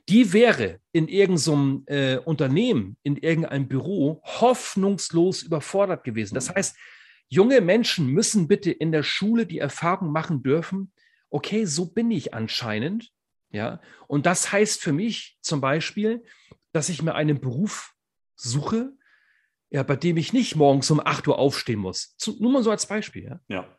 die wäre in irgendeinem äh, Unternehmen, in irgendeinem Büro hoffnungslos überfordert gewesen. Das heißt, junge Menschen müssen bitte in der Schule die Erfahrung machen dürfen, okay, so bin ich anscheinend. Ja, und das heißt für mich zum Beispiel, dass ich mir einen Beruf suche, ja, bei dem ich nicht morgens um 8 Uhr aufstehen muss. Zu, nur mal so als Beispiel. Ja. ja.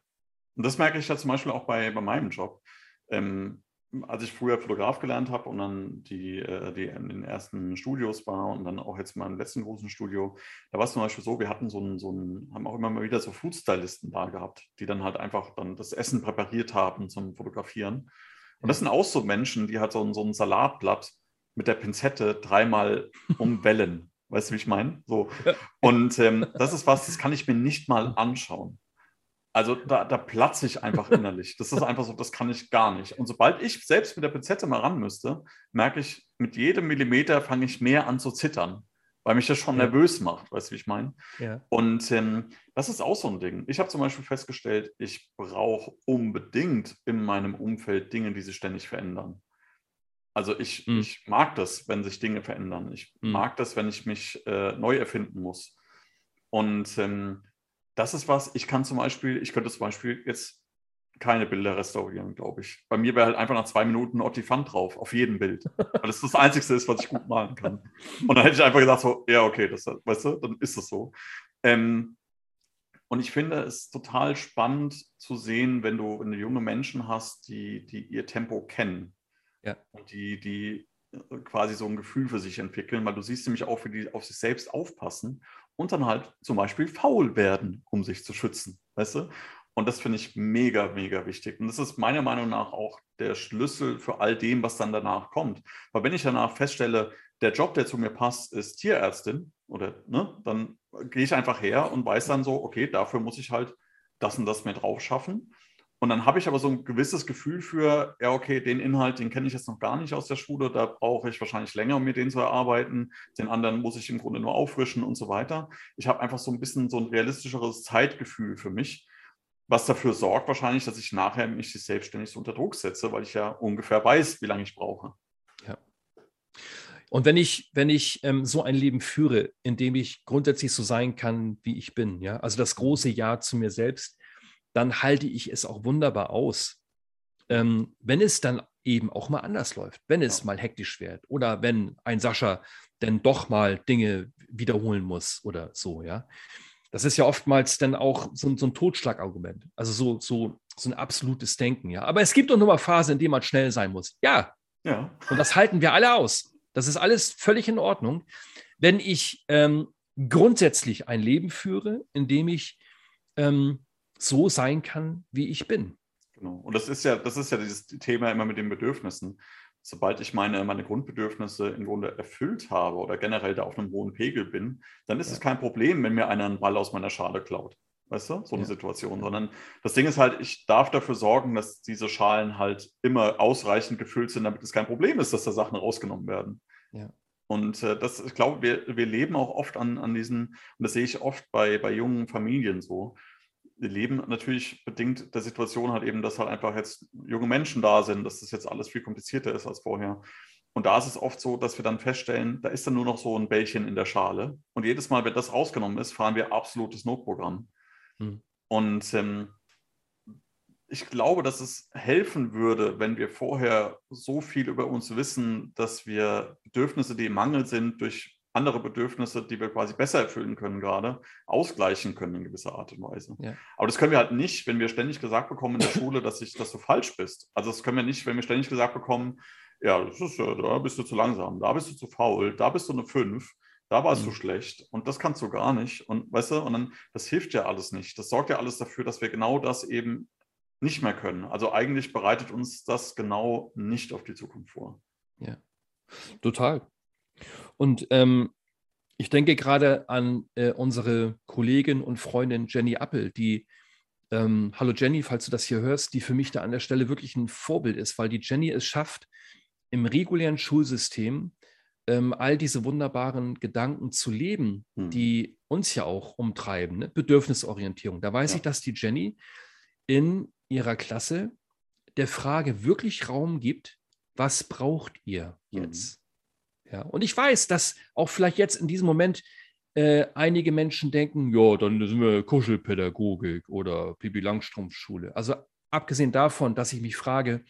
Und das merke ich ja zum Beispiel auch bei, bei meinem Job. Ähm, als ich früher Fotograf gelernt habe und dann die, äh, die in den ersten Studios war und dann auch jetzt mal im letzten großen Studio, da war es zum Beispiel so, wir hatten so einen, so einen, haben auch immer mal wieder so Foodstylisten da gehabt, die dann halt einfach dann das Essen präpariert haben zum Fotografieren. Und das sind auch so Menschen, die halt so ein, so ein Salatblatt mit der Pinzette dreimal umwellen. weißt du, wie ich meine? So. Und ähm, das ist was, das kann ich mir nicht mal anschauen. Also da, da platze ich einfach innerlich. Das ist einfach so, das kann ich gar nicht. Und sobald ich selbst mit der Pinzette mal ran müsste, merke ich, mit jedem Millimeter fange ich mehr an zu zittern, weil mich das schon ja. nervös macht, weißt du, wie ich meine? Ja. Und ähm, das ist auch so ein Ding. Ich habe zum Beispiel festgestellt, ich brauche unbedingt in meinem Umfeld Dinge, die sich ständig verändern. Also ich, mhm. ich mag das, wenn sich Dinge verändern. Ich mhm. mag das, wenn ich mich äh, neu erfinden muss. Und ähm, das ist was, ich kann zum Beispiel, ich könnte zum Beispiel jetzt keine Bilder restaurieren, glaube ich. Bei mir wäre halt einfach nach zwei Minuten Ottifant drauf, auf jedem Bild. Weil das das Einzige ist, was ich gut malen kann. Und dann hätte ich einfach gesagt, so, ja, okay, das, weißt du, dann ist das so. Ähm, und ich finde es total spannend zu sehen, wenn du, wenn du junge Menschen hast, die, die ihr Tempo kennen. Ja. Und die, die quasi so ein Gefühl für sich entwickeln, weil du siehst nämlich auch, wie die auf sich selbst aufpassen und dann halt zum Beispiel faul werden, um sich zu schützen. Weißt du? Und das finde ich mega, mega wichtig. Und das ist meiner Meinung nach auch der Schlüssel für all dem, was dann danach kommt. Weil wenn ich danach feststelle, der Job, der zu mir passt, ist Tierärztin, oder ne, dann gehe ich einfach her und weiß dann so, okay, dafür muss ich halt das und das mehr drauf schaffen. Und dann habe ich aber so ein gewisses Gefühl für, ja, okay, den Inhalt, den kenne ich jetzt noch gar nicht aus der Schule, da brauche ich wahrscheinlich länger, um mir den zu erarbeiten. Den anderen muss ich im Grunde nur auffrischen und so weiter. Ich habe einfach so ein bisschen so ein realistischeres Zeitgefühl für mich, was dafür sorgt wahrscheinlich, dass ich nachher mich selbstständig unter Druck setze, weil ich ja ungefähr weiß, wie lange ich brauche. Ja. Und wenn ich, wenn ich ähm, so ein Leben führe, in dem ich grundsätzlich so sein kann, wie ich bin, ja, also das große Ja zu mir selbst, dann halte ich es auch wunderbar aus. Ähm, wenn es dann eben auch mal anders läuft, wenn es ja. mal hektisch wird oder wenn ein Sascha denn doch mal Dinge wiederholen muss oder so, ja. Das ist ja oftmals dann auch so, so ein Totschlagargument, also so, so, so ein absolutes Denken, ja. Aber es gibt doch nur mal Phasen, in denen man schnell sein muss. Ja. ja. Und das halten wir alle aus. Das ist alles völlig in Ordnung. Wenn ich ähm, grundsätzlich ein Leben führe, in dem ich ähm, so sein kann, wie ich bin. Genau. Und das ist ja, das ist ja dieses Thema immer mit den Bedürfnissen. Sobald ich meine, meine Grundbedürfnisse im Grunde erfüllt habe oder generell da auf einem hohen Pegel bin, dann ist ja. es kein Problem, wenn mir einer einen Ball aus meiner Schale klaut. Weißt du, so eine ja. Situation. Sondern das Ding ist halt, ich darf dafür sorgen, dass diese Schalen halt immer ausreichend gefüllt sind, damit es kein Problem ist, dass da Sachen rausgenommen werden. Ja. Und äh, das, ich glaube, wir, wir leben auch oft an, an diesen, und das sehe ich oft bei, bei jungen Familien so, leben natürlich bedingt der Situation halt eben, dass halt einfach jetzt junge Menschen da sind, dass das jetzt alles viel komplizierter ist als vorher. Und da ist es oft so, dass wir dann feststellen, da ist dann nur noch so ein Bällchen in der Schale. Und jedes Mal, wenn das rausgenommen ist, fahren wir absolutes Notprogramm. Hm. Und ähm, ich glaube, dass es helfen würde, wenn wir vorher so viel über uns wissen, dass wir Bedürfnisse, die im Mangel sind, durch andere Bedürfnisse, die wir quasi besser erfüllen können gerade, ausgleichen können in gewisser Art und Weise. Ja. Aber das können wir halt nicht, wenn wir ständig gesagt bekommen in der Schule, dass, ich, dass du falsch bist. Also das können wir nicht, wenn wir ständig gesagt bekommen, ja, das ist, da bist du zu langsam, da bist du zu faul, da bist du eine 5, da warst mhm. du schlecht und das kannst du gar nicht. Und weißt du, und dann, das hilft ja alles nicht. Das sorgt ja alles dafür, dass wir genau das eben nicht mehr können. Also eigentlich bereitet uns das genau nicht auf die Zukunft vor. Ja, total. Und ähm, ich denke gerade an äh, unsere Kollegin und Freundin Jenny Appel, die, ähm, hallo Jenny, falls du das hier hörst, die für mich da an der Stelle wirklich ein Vorbild ist, weil die Jenny es schafft, im regulären Schulsystem ähm, all diese wunderbaren Gedanken zu leben, hm. die uns ja auch umtreiben, ne? Bedürfnisorientierung. Da weiß ja. ich, dass die Jenny in ihrer Klasse der Frage wirklich Raum gibt, was braucht ihr hm. jetzt? Ja, und ich weiß, dass auch vielleicht jetzt in diesem Moment äh, einige Menschen denken, ja, dann sind wir Kuschelpädagogik oder Pipi Langstrumpf-Schule. Also abgesehen davon, dass ich mich frage,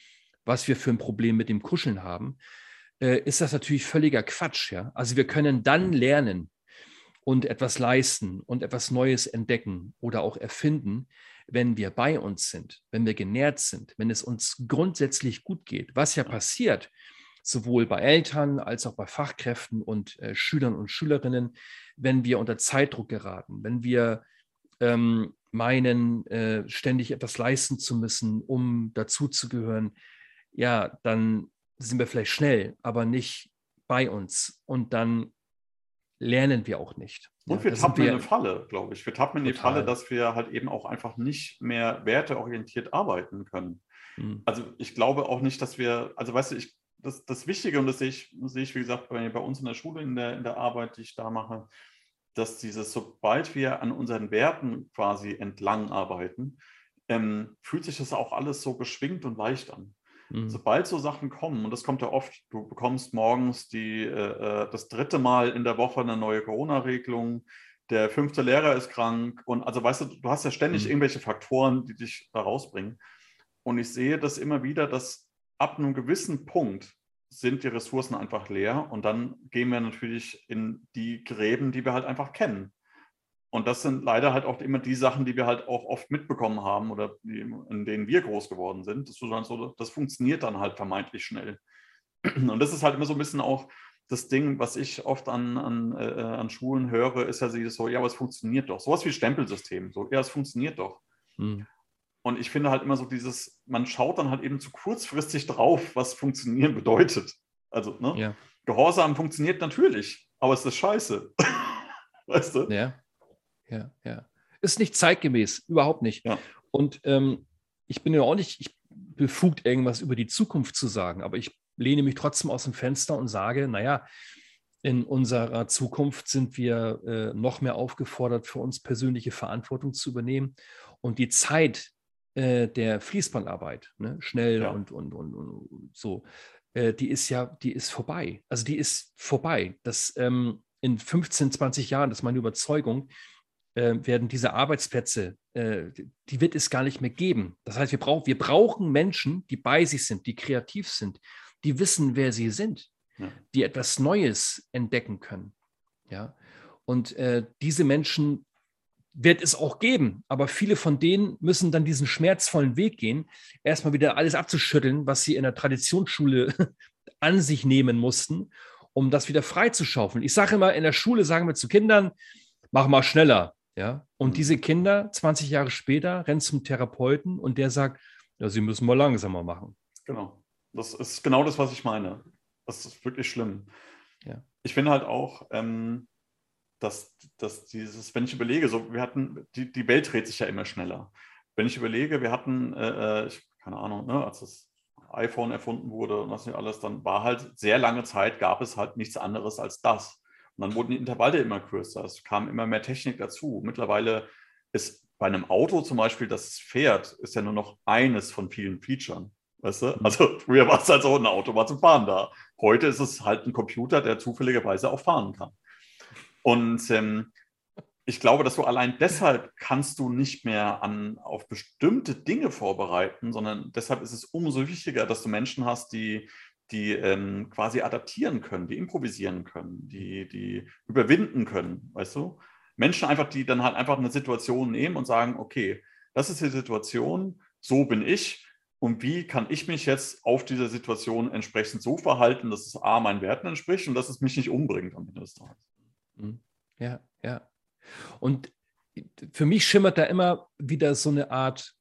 was wir für ein Problem mit dem Kuscheln haben, äh, ist das natürlich völliger Quatsch. Ja? Also wir können dann lernen und etwas leisten und etwas Neues entdecken oder auch erfinden, wenn wir bei uns sind, wenn wir genährt sind, wenn es uns grundsätzlich gut geht. Was ja passiert, sowohl bei Eltern als auch bei Fachkräften und äh, Schülern und Schülerinnen, wenn wir unter Zeitdruck geraten, wenn wir ähm, meinen, äh, ständig etwas leisten zu müssen, um dazuzugehören, ja, dann sind wir vielleicht schnell, aber nicht bei uns. Und dann lernen wir auch nicht. Und ja, wir tappen in eine Falle, glaube ich. Wir tappen in die Falle, dass wir halt eben auch einfach nicht mehr werteorientiert arbeiten können. Hm. Also ich glaube auch nicht, dass wir, also weißt du, ich das, das Wichtige, und das sehe ich, sehe ich wie gesagt, bei, bei uns in der Schule, in der, in der Arbeit, die ich da mache, dass dieses, sobald wir an unseren Werten quasi entlang arbeiten, ähm, fühlt sich das auch alles so beschwingt und leicht an. Mhm. Sobald so Sachen kommen, und das kommt ja oft, du bekommst morgens die, äh, äh das dritte Mal in der Woche eine neue Corona-Regelung, der fünfte Lehrer ist krank und also weißt du, du hast ja ständig mhm. irgendwelche Faktoren, die dich da rausbringen. Und ich sehe das immer wieder, dass ab einem gewissen Punkt sind die Ressourcen einfach leer und dann gehen wir natürlich in die Gräben, die wir halt einfach kennen. Und das sind leider halt auch immer die Sachen, die wir halt auch oft mitbekommen haben oder die, in denen wir groß geworden sind. Das, so, das funktioniert dann halt vermeintlich schnell. Und das ist halt immer so ein bisschen auch das Ding, was ich oft an, an, äh, an Schulen höre, ist ja so, ja, aber es funktioniert doch. Sowas wie Stempelsystem. So, ja, es funktioniert doch. Hm. Und ich finde halt immer so dieses, man schaut dann halt eben zu kurzfristig drauf, was funktionieren bedeutet. Also, ne? Ja. Gehorsam funktioniert natürlich, aber es ist scheiße. weißt du? Ja, ja, ja. Ist nicht zeitgemäß, überhaupt nicht. Ja. Und ähm, ich bin ja auch nicht befugt, irgendwas über die Zukunft zu sagen, aber ich lehne mich trotzdem aus dem Fenster und sage, naja, in unserer Zukunft sind wir äh, noch mehr aufgefordert, für uns persönliche Verantwortung zu übernehmen. Und die Zeit äh, der Fließbandarbeit, ne, schnell ja. und, und, und, und, so, äh, die ist ja, die ist vorbei. Also die ist vorbei. Das ähm, in 15, 20 Jahren, das ist meine Überzeugung, äh, werden diese Arbeitsplätze, äh, die wird es gar nicht mehr geben. Das heißt, wir, brauch, wir brauchen Menschen, die bei sich sind, die kreativ sind, die wissen, wer sie sind, ja. die etwas Neues entdecken können. Ja? Und äh, diese Menschen wird es auch geben, aber viele von denen müssen dann diesen schmerzvollen Weg gehen, erstmal wieder alles abzuschütteln, was sie in der Traditionsschule an sich nehmen mussten, um das wieder freizuschaufeln. Ich sage immer, in der Schule sagen wir zu Kindern, mach mal schneller. Ja? Und mhm. diese Kinder, 20 Jahre später, rennen zum Therapeuten und der sagt, ja, sie müssen mal langsamer machen. Genau. Das ist genau das, was ich meine. Das ist wirklich schlimm. Ja. Ich finde halt auch, ähm, dass, dass dieses, wenn ich überlege, so wir hatten, die, die Welt dreht sich ja immer schneller. Wenn ich überlege, wir hatten, äh, äh ich, keine Ahnung, ne, als das iPhone erfunden wurde und was nicht alles, dann war halt sehr lange Zeit, gab es halt nichts anderes als das. Und dann wurden die Intervalle immer kürzer, es kam immer mehr Technik dazu. Mittlerweile ist bei einem Auto zum Beispiel, das fährt, ist ja nur noch eines von vielen Features. Weißt du? Mhm. Also früher war es halt so, ein Auto war zum Fahren da. Heute ist es halt ein Computer, der zufälligerweise auch fahren kann. Und ähm, ich glaube, dass du allein deshalb kannst du nicht mehr an, auf bestimmte Dinge vorbereiten, sondern deshalb ist es umso wichtiger, dass du Menschen hast, die, die ähm, quasi adaptieren können, die improvisieren können, die, die überwinden können, weißt du? Menschen einfach, die dann halt einfach eine Situation nehmen und sagen, okay, das ist die Situation, so bin ich und wie kann ich mich jetzt auf diese Situation entsprechend so verhalten, dass es A, meinen Werten entspricht und dass es mich nicht umbringt am Ende des Tages. Mhm. Ja, ja. Und für mich schimmert da immer wieder so eine Art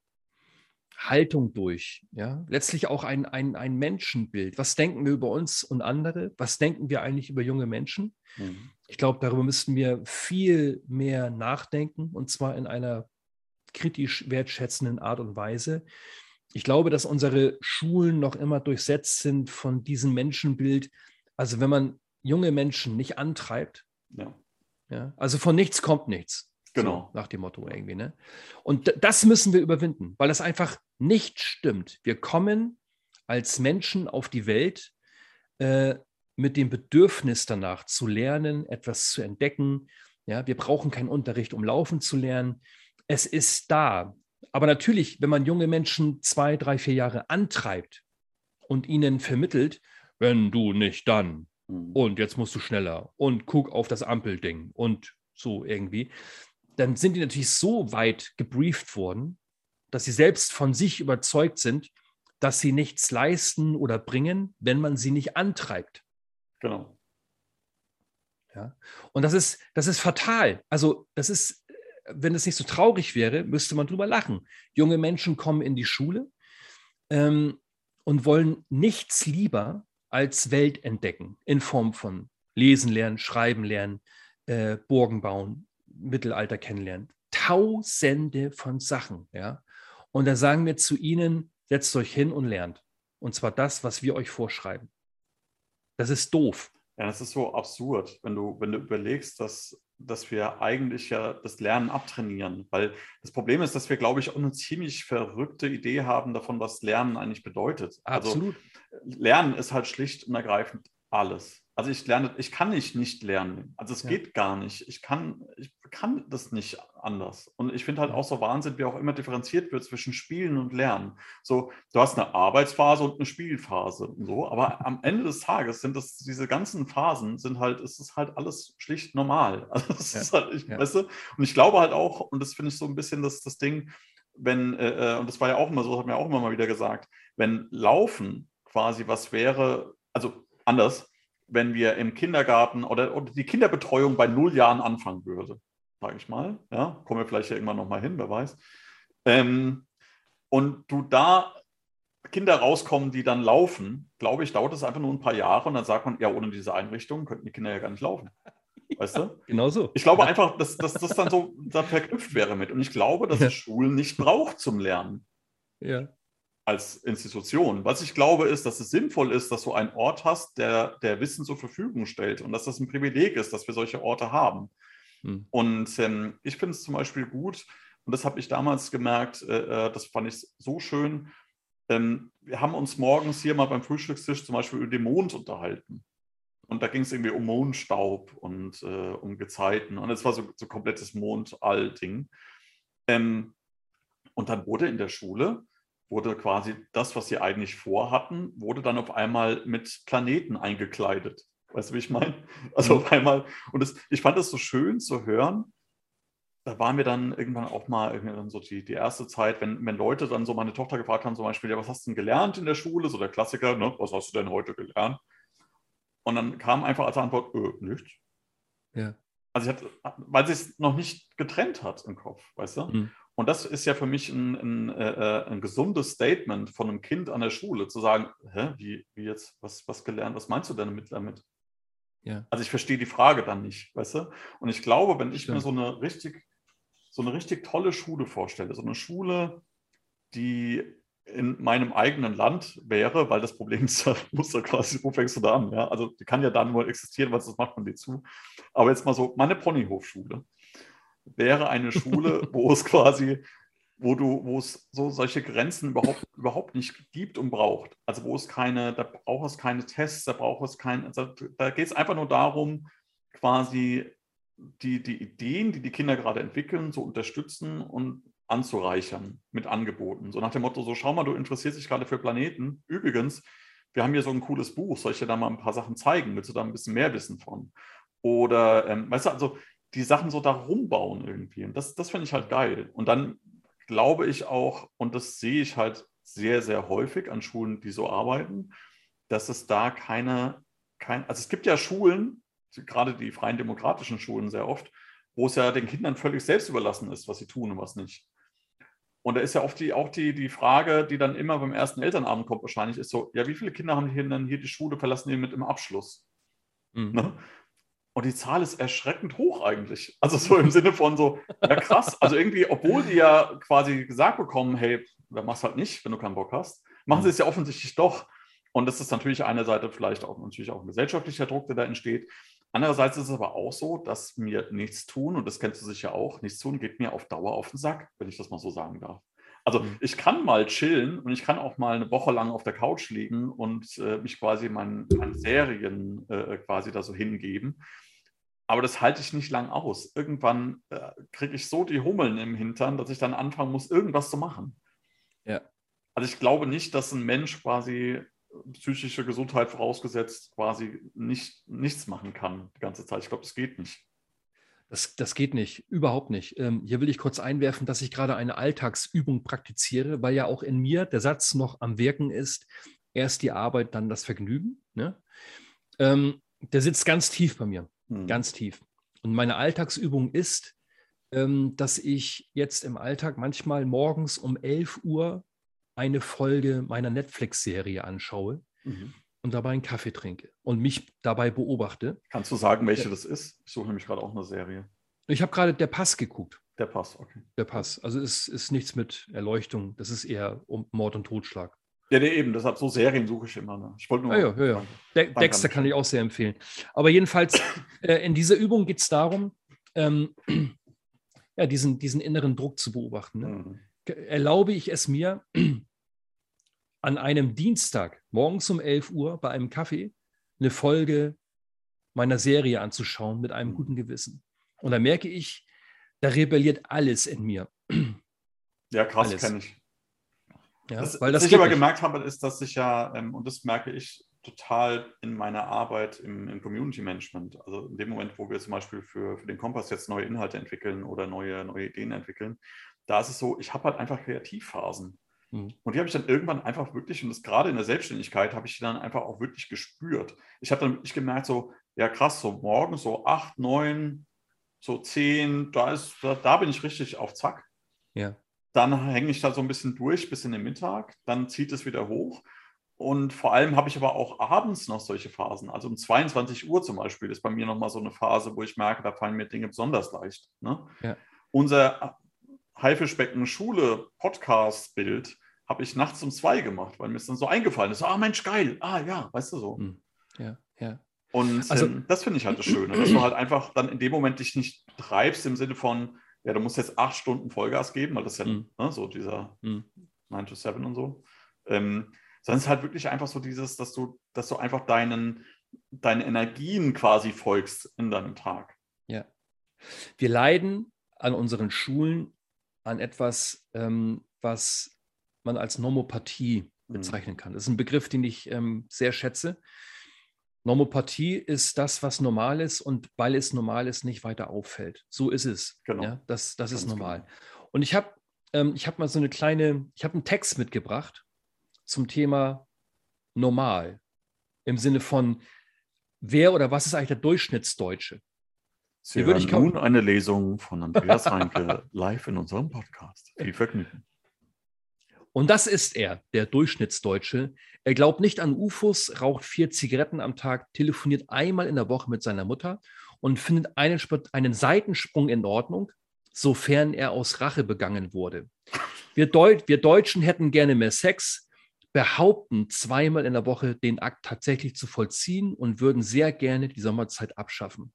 Haltung durch. Ja? Letztlich auch ein, ein, ein Menschenbild. Was denken wir über uns und andere? Was denken wir eigentlich über junge Menschen? Mhm. Ich glaube, darüber müssten wir viel mehr nachdenken und zwar in einer kritisch wertschätzenden Art und Weise. Ich glaube, dass unsere Schulen noch immer durchsetzt sind von diesem Menschenbild. Also wenn man junge Menschen nicht antreibt, ja. ja. Also von nichts kommt nichts. Genau. So, nach dem Motto irgendwie. Ne? Und das müssen wir überwinden, weil das einfach nicht stimmt. Wir kommen als Menschen auf die Welt äh, mit dem Bedürfnis danach zu lernen, etwas zu entdecken. Ja, wir brauchen keinen Unterricht, um laufen zu lernen. Es ist da. Aber natürlich, wenn man junge Menschen zwei, drei, vier Jahre antreibt und ihnen vermittelt, wenn du nicht dann, Mhm. und jetzt musst du schneller und guck auf das Ampelding und so irgendwie, dann sind die natürlich so weit gebrieft worden, dass sie selbst von sich überzeugt sind, dass sie nichts leisten oder bringen, wenn man sie nicht antreibt. Genau. Ja. Und das ist, das ist fatal. Also, das ist, wenn es nicht so traurig wäre, müsste man drüber lachen. Junge Menschen kommen in die Schule ähm, und wollen nichts lieber, als Welt entdecken in Form von Lesen lernen, Schreiben lernen, äh, Burgen bauen, Mittelalter kennenlernen. Tausende von Sachen, ja. Und da sagen wir zu ihnen, setzt euch hin und lernt. Und zwar das, was wir euch vorschreiben. Das ist doof. Ja, das ist so absurd, wenn du, wenn du überlegst, dass, dass wir eigentlich ja das Lernen abtrainieren. Weil das Problem ist, dass wir, glaube ich, auch eine ziemlich verrückte Idee haben davon, was Lernen eigentlich bedeutet. Also Absolut. Also, Lernen ist halt schlicht und ergreifend alles. Also ich lerne, ich kann nicht nicht lernen. Also es ja. geht gar nicht. Ich kann, ich kann das nicht anders. Und ich finde halt auch so Wahnsinn, wie auch immer differenziert wird zwischen Spielen und Lernen. So, du hast eine Arbeitsphase und eine Spielphase und so, aber am Ende des Tages sind das, diese ganzen Phasen sind halt, es ist halt alles schlicht normal. Also das ja. ist halt, ich, ja. weißt du? Und ich glaube halt auch, und das finde ich so ein bisschen das, das Ding, wenn, äh, äh und das war ja auch immer so, das hat mir auch immer mal wieder gesagt, wenn Laufen quasi was wäre, also anders, wenn wir im Kindergarten oder, oder die Kinderbetreuung bei null Jahren anfangen würde, sage ich mal. Ja, kommen wir vielleicht ja irgendwann nochmal hin, wer weiß. Ähm, und du da Kinder rauskommen, die dann laufen, glaube ich, dauert es einfach nur ein paar Jahre und dann sagt man, ja, ohne diese Einrichtung könnten die Kinder ja gar nicht laufen. Weißt du? Genau so. Ich glaube einfach, dass, dass das dann so dann verknüpft wäre mit. Und ich glaube, dass es Schulen nicht braucht zum Lernen. Ja. Als Institution. Was ich glaube, ist, dass es sinnvoll ist, dass du einen Ort hast, der, der Wissen zur Verfügung stellt und dass das ein Privileg ist, dass wir solche Orte haben. Hm. Und ähm, ich finde es zum Beispiel gut, und das habe ich damals gemerkt, äh, äh, das fand ich so schön. Ähm, wir haben uns morgens hier mal beim Frühstückstisch zum Beispiel über den Mond unterhalten. Und da ging es irgendwie um Mondstaub und äh, um Gezeiten. Und es war so, so komplettes Mondall-Ding. Ähm, und dann wurde in der Schule, wurde quasi das, was sie eigentlich vorhatten, wurde dann auf einmal mit Planeten eingekleidet. Weißt du, wie ich meine? Also mhm. auf einmal, und das, ich fand das so schön zu hören. Da waren wir dann irgendwann auch mal dann so die, die erste Zeit, wenn, wenn Leute dann so meine Tochter gefragt haben, zum Beispiel, ja, was hast du denn gelernt in der Schule? So der Klassiker, ne? was hast du denn heute gelernt? Und dann kam einfach als Antwort, äh, nichts. Ja. Also ich hatte, weil sie es noch nicht getrennt hat im Kopf, weißt du? Mhm. Und das ist ja für mich ein, ein, äh, ein, gesundes Statement von einem Kind an der Schule, zu sagen, hä, wie, wie jetzt, was, was gelernt, was meinst du denn damit? Ja. Also ich verstehe die Frage dann nicht, weißt du? Und ich glaube, wenn ich Stimmt. mir so eine richtig, so eine richtig tolle Schule vorstelle, so eine Schule, die in meinem eigenen Land wäre, weil das Problem ist, da muss da quasi, wo fängst du da an? Ja? Also die kann ja dann nur existieren, weil das macht man dir zu. Aber jetzt mal so, meine Ponyhofschule wäre eine Schule, wo es quasi, wo du, wo es so solche Grenzen überhaupt, überhaupt nicht gibt und braucht. Also wo es keine, da braucht es keine Tests, da braucht es kein, also da geht es einfach nur darum, quasi die, die Ideen, die die Kinder gerade entwickeln, zu unterstützen und anzureichern mit Angeboten. So nach dem Motto, so schau mal, du interessierst dich gerade für Planeten. Übrigens, wir haben hier so ein cooles Buch, soll ich dir da mal ein paar Sachen zeigen? Willst du da ein bisschen mehr wissen von? Oder, ähm, weißt du, also die Sachen so da rumbauen irgendwie. Und das, das finde ich halt geil. Und dann glaube ich auch, und das sehe ich halt sehr, sehr häufig an Schulen, die so arbeiten, dass es da keine, kein, also es gibt ja Schulen, gerade die freien demokratischen Schulen sehr oft, wo es ja den Kindern völlig selbst überlassen ist, was sie tun und was nicht. Und da ist ja oft die, auch die, die Frage, die dann immer beim ersten Elternabend kommt, wahrscheinlich, ist so: Ja, wie viele Kinder haben hier denn hier die Schule verlassen, die mit dem Abschluss? Mhm. Ne? Und die Zahl ist erschreckend hoch eigentlich. Also so im Sinne von so, ja krass. Also irgendwie, obwohl die ja quasi gesagt bekommen, hey, dann machst halt nicht, wenn du keinen Bock hast, machen sie es ja offensichtlich doch. Und das ist natürlich eine Seite vielleicht auch natürlich auch ein gesellschaftlicher Druck, der da entsteht. Andererseits ist es aber auch so, dass mir nichts tun, und das kennst du sicher auch, nichts tun geht mir auf Dauer auf den Sack, wenn ich das mal so sagen darf. Also mhm. ich kann mal chillen und ich kann auch mal eine Woche lang auf der Couch liegen und äh, mich quasi meinen, meinen Serien äh, quasi da so hingeben. Aber das halte ich nicht lang aus. Irgendwann äh, kriege ich so die Hummeln im Hintern, dass ich dann anfangen muss, irgendwas zu machen. Ja. Also ich glaube nicht, dass ein Mensch quasi psychische Gesundheit vorausgesetzt quasi nicht, nichts machen kann die ganze Zeit. Ich glaube, das geht nicht. Das, das geht nicht, überhaupt nicht. Ähm, hier will ich kurz einwerfen, dass ich gerade eine Alltagsübung praktiziere, weil ja auch in mir der Satz noch am Wirken ist, erst die Arbeit, dann das Vergnügen. Ne? Ähm, der sitzt ganz tief bei mir, hm. ganz tief. Und meine Alltagsübung ist, ähm, dass ich jetzt im Alltag manchmal morgens um 11 Uhr eine Folge meiner Netflix-Serie anschaue mhm. Und dabei einen Kaffee trinke und mich dabei beobachte. Kannst du sagen, welche ja. das ist? Ich suche nämlich gerade auch eine Serie. Ich habe gerade Der Pass geguckt. Der Pass, okay. Der Pass. Also es ist nichts mit Erleuchtung, das ist eher um Mord und Totschlag. Ja, nee, eben, deshalb so Serien suche ich immer. Ne? Ich wollte nur. Ah, ja, ja, ja. De Dexter kann ich auch sehr empfehlen. Aber jedenfalls, äh, in dieser Übung geht es darum, ähm, ja, diesen, diesen inneren Druck zu beobachten. Ne? Mhm. Erlaube ich es mir, an einem Dienstag morgens um 11 Uhr bei einem Kaffee eine Folge meiner Serie anzuschauen mit einem mhm. guten Gewissen. Und da merke ich, da rebelliert alles in mir. Ja, krass, kenne ich. Ja, was, weil das was ich aber nicht. gemerkt habe, ist, dass ich ja, ähm, und das merke ich total in meiner Arbeit im, im, Community Management, also in dem Moment, wo wir zum Beispiel für, für den Kompass jetzt neue Inhalte entwickeln oder neue, neue Ideen entwickeln, da ist es so, ich habe halt einfach Kreativphasen. Mhm. Und die habe ich dann irgendwann einfach wirklich, und das gerade in der Selbstständigkeit, habe ich die dann einfach auch wirklich gespürt. Ich habe dann wirklich gemerkt, so, ja krass, so morgen so acht, neun, so zehn, da, ist, da, da bin ich richtig auf Zack. Ja. Dann hänge ich da so ein bisschen durch bis in den Mittag, dann zieht es wieder hoch. Und vor allem habe ich aber auch abends noch solche Phasen. Also um 22 Uhr zum Beispiel ist bei mir nochmal so eine Phase, wo ich merke, da fallen mir Dinge besonders leicht. Ne? Ja. Unser Haifischbecken Schule Podcast-Bild habe ich nachts um zwei gemacht, weil mir es dann so eingefallen ist. Ah, Mensch, geil. Ah, ja, weißt du so. Hm. Ja, ja. Und also, ähm, das finde ich halt das Schöne, dass du halt einfach dann in dem Moment dich nicht treibst im Sinne von, ja, du musst jetzt acht Stunden Vollgas geben, weil das ist ja mhm. ne, so dieser mhm. 9 to 7 und so. Ähm, sondern es ist halt wirklich einfach so dieses, dass du, dass du einfach deinen, deinen Energien quasi folgst in deinem Tag. Ja. Wir leiden an unseren Schulen an etwas, ähm, was man als Normopathie mhm. bezeichnen kann. Das ist ein Begriff, den ich ähm, sehr schätze. Normopathie ist das, was normal ist und weil es normal ist, nicht weiter auffällt. So ist es. Genau. Ja, das das ist normal. Genau. Und ich habe ähm, hab mal so eine kleine, ich habe einen Text mitgebracht zum Thema normal. Im Sinne von, wer oder was ist eigentlich der Durchschnittsdeutsche? Sie hören nun eine Lesung von Andreas Reinke live in unserem Podcast. Viel Vergnügen. Und das ist er, der Durchschnittsdeutsche. Er glaubt nicht an UFOs, raucht vier Zigaretten am Tag, telefoniert einmal in der Woche mit seiner Mutter und findet einen, einen Seitensprung in Ordnung, sofern er aus Rache begangen wurde. Wir, Deu wir Deutschen hätten gerne mehr Sex, behaupten zweimal in der Woche den Akt tatsächlich zu vollziehen und würden sehr gerne die Sommerzeit abschaffen.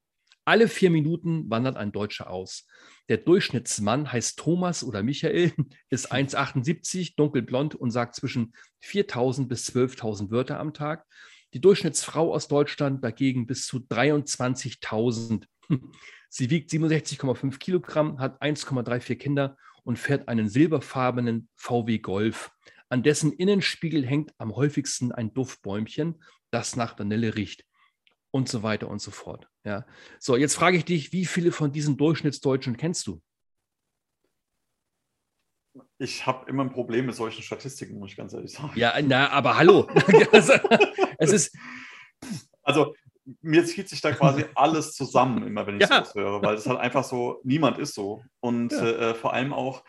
Alle vier Minuten wandert ein Deutscher aus. Der Durchschnittsmann heißt Thomas oder Michael, ist 1,78, dunkelblond und sagt zwischen 4.000 bis 12.000 Wörter am Tag. Die Durchschnittsfrau aus Deutschland dagegen bis zu 23.000. Sie wiegt 67,5 Kilogramm, hat 1,34 Kinder und fährt einen silberfarbenen VW Golf. An dessen Innenspiegel hängt am häufigsten ein Duftbäumchen, das nach Vanille riecht und so weiter und so fort. Ja. So, jetzt frage ich dich, wie viele von diesen Durchschnittsdeutschen kennst du? Ich habe immer ein Problem mit solchen Statistiken, muss ich ganz ehrlich sagen. Ja, na, aber hallo. es ist. Also, mir zieht sich da quasi alles zusammen, immer wenn ich ja. sowas höre, weil es halt einfach so, niemand ist so. Und ja. äh, vor allem auch,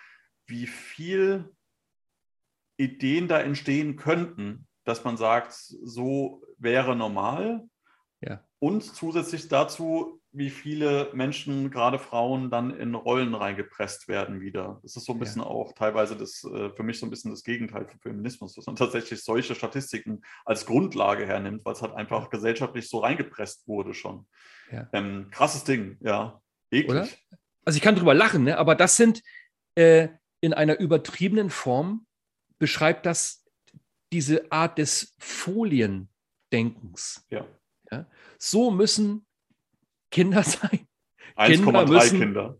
wie viel Ideen da entstehen könnten, dass man sagt, so wäre normal. Und zusätzlich dazu, wie viele Menschen, gerade Frauen, dann in Rollen reingepresst werden wieder. Das ist so ein bisschen ja. auch teilweise das, äh, für mich so ein bisschen das Gegenteil von Feminismus, dass man tatsächlich solche Statistiken als Grundlage hernimmt, weil es halt einfach ja. gesellschaftlich so reingepresst wurde schon. Ja. Ähm, krasses Ding, ja. Eklig. Oder? Also ich kann drüber lachen, ne? aber das sind äh, in einer übertriebenen Form beschreibt das diese Art des Foliendenkens. Ja. Ja? So müssen Kinder sein. 1,3 Kinder.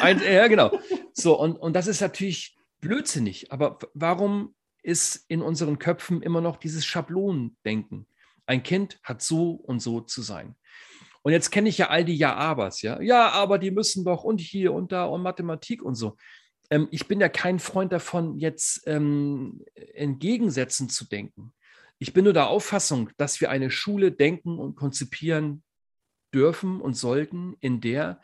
Ein, ja, genau. So, und, und das ist natürlich blödsinnig. Aber warum ist in unseren Köpfen immer noch dieses Schablonendenken? Ein Kind hat so und so zu sein. Und jetzt kenne ich ja all die Ja-Abers, ja. Ja, aber die müssen doch und hier und da und Mathematik und so. Ähm, ich bin ja kein Freund davon, jetzt ähm, in Gegensätzen zu denken. Ich bin nur der Auffassung, dass wir eine Schule denken und konzipieren dürfen und sollten, in der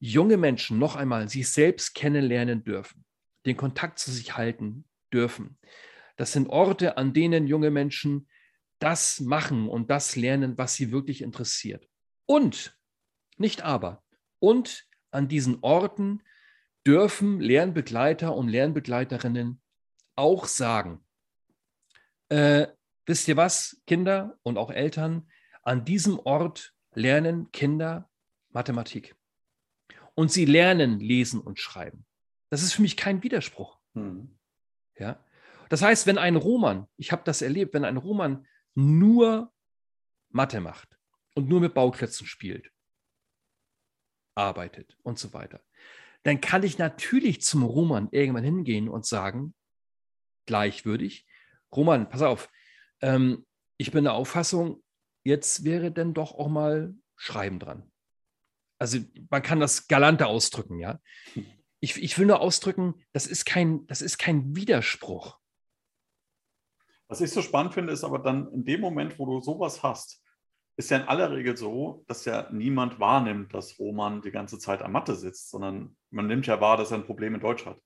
junge Menschen noch einmal sich selbst kennenlernen dürfen, den Kontakt zu sich halten dürfen. Das sind Orte, an denen junge Menschen das machen und das lernen, was sie wirklich interessiert. Und, nicht aber, und an diesen Orten dürfen Lernbegleiter und Lernbegleiterinnen auch sagen, äh, wisst ihr was, Kinder und auch Eltern, an diesem Ort lernen Kinder Mathematik. Und sie lernen lesen und schreiben. Das ist für mich kein Widerspruch. Hm. Ja? Das heißt, wenn ein Roman, ich habe das erlebt, wenn ein Roman nur Mathe macht und nur mit Bauklötzen spielt, arbeitet und so weiter, dann kann ich natürlich zum Roman irgendwann hingehen und sagen, gleichwürdig, Roman, pass auf, ähm, ich bin der Auffassung, jetzt wäre denn doch auch mal Schreiben dran. Also man kann das galanter ausdrücken, ja. Ich, ich will nur ausdrücken, das ist, kein, das ist kein Widerspruch. Was ich so spannend finde, ist aber dann in dem Moment, wo du sowas hast, ist ja in aller Regel so, dass ja niemand wahrnimmt, dass Roman die ganze Zeit am Mathe sitzt, sondern man nimmt ja wahr, dass er ein Problem in Deutsch hat.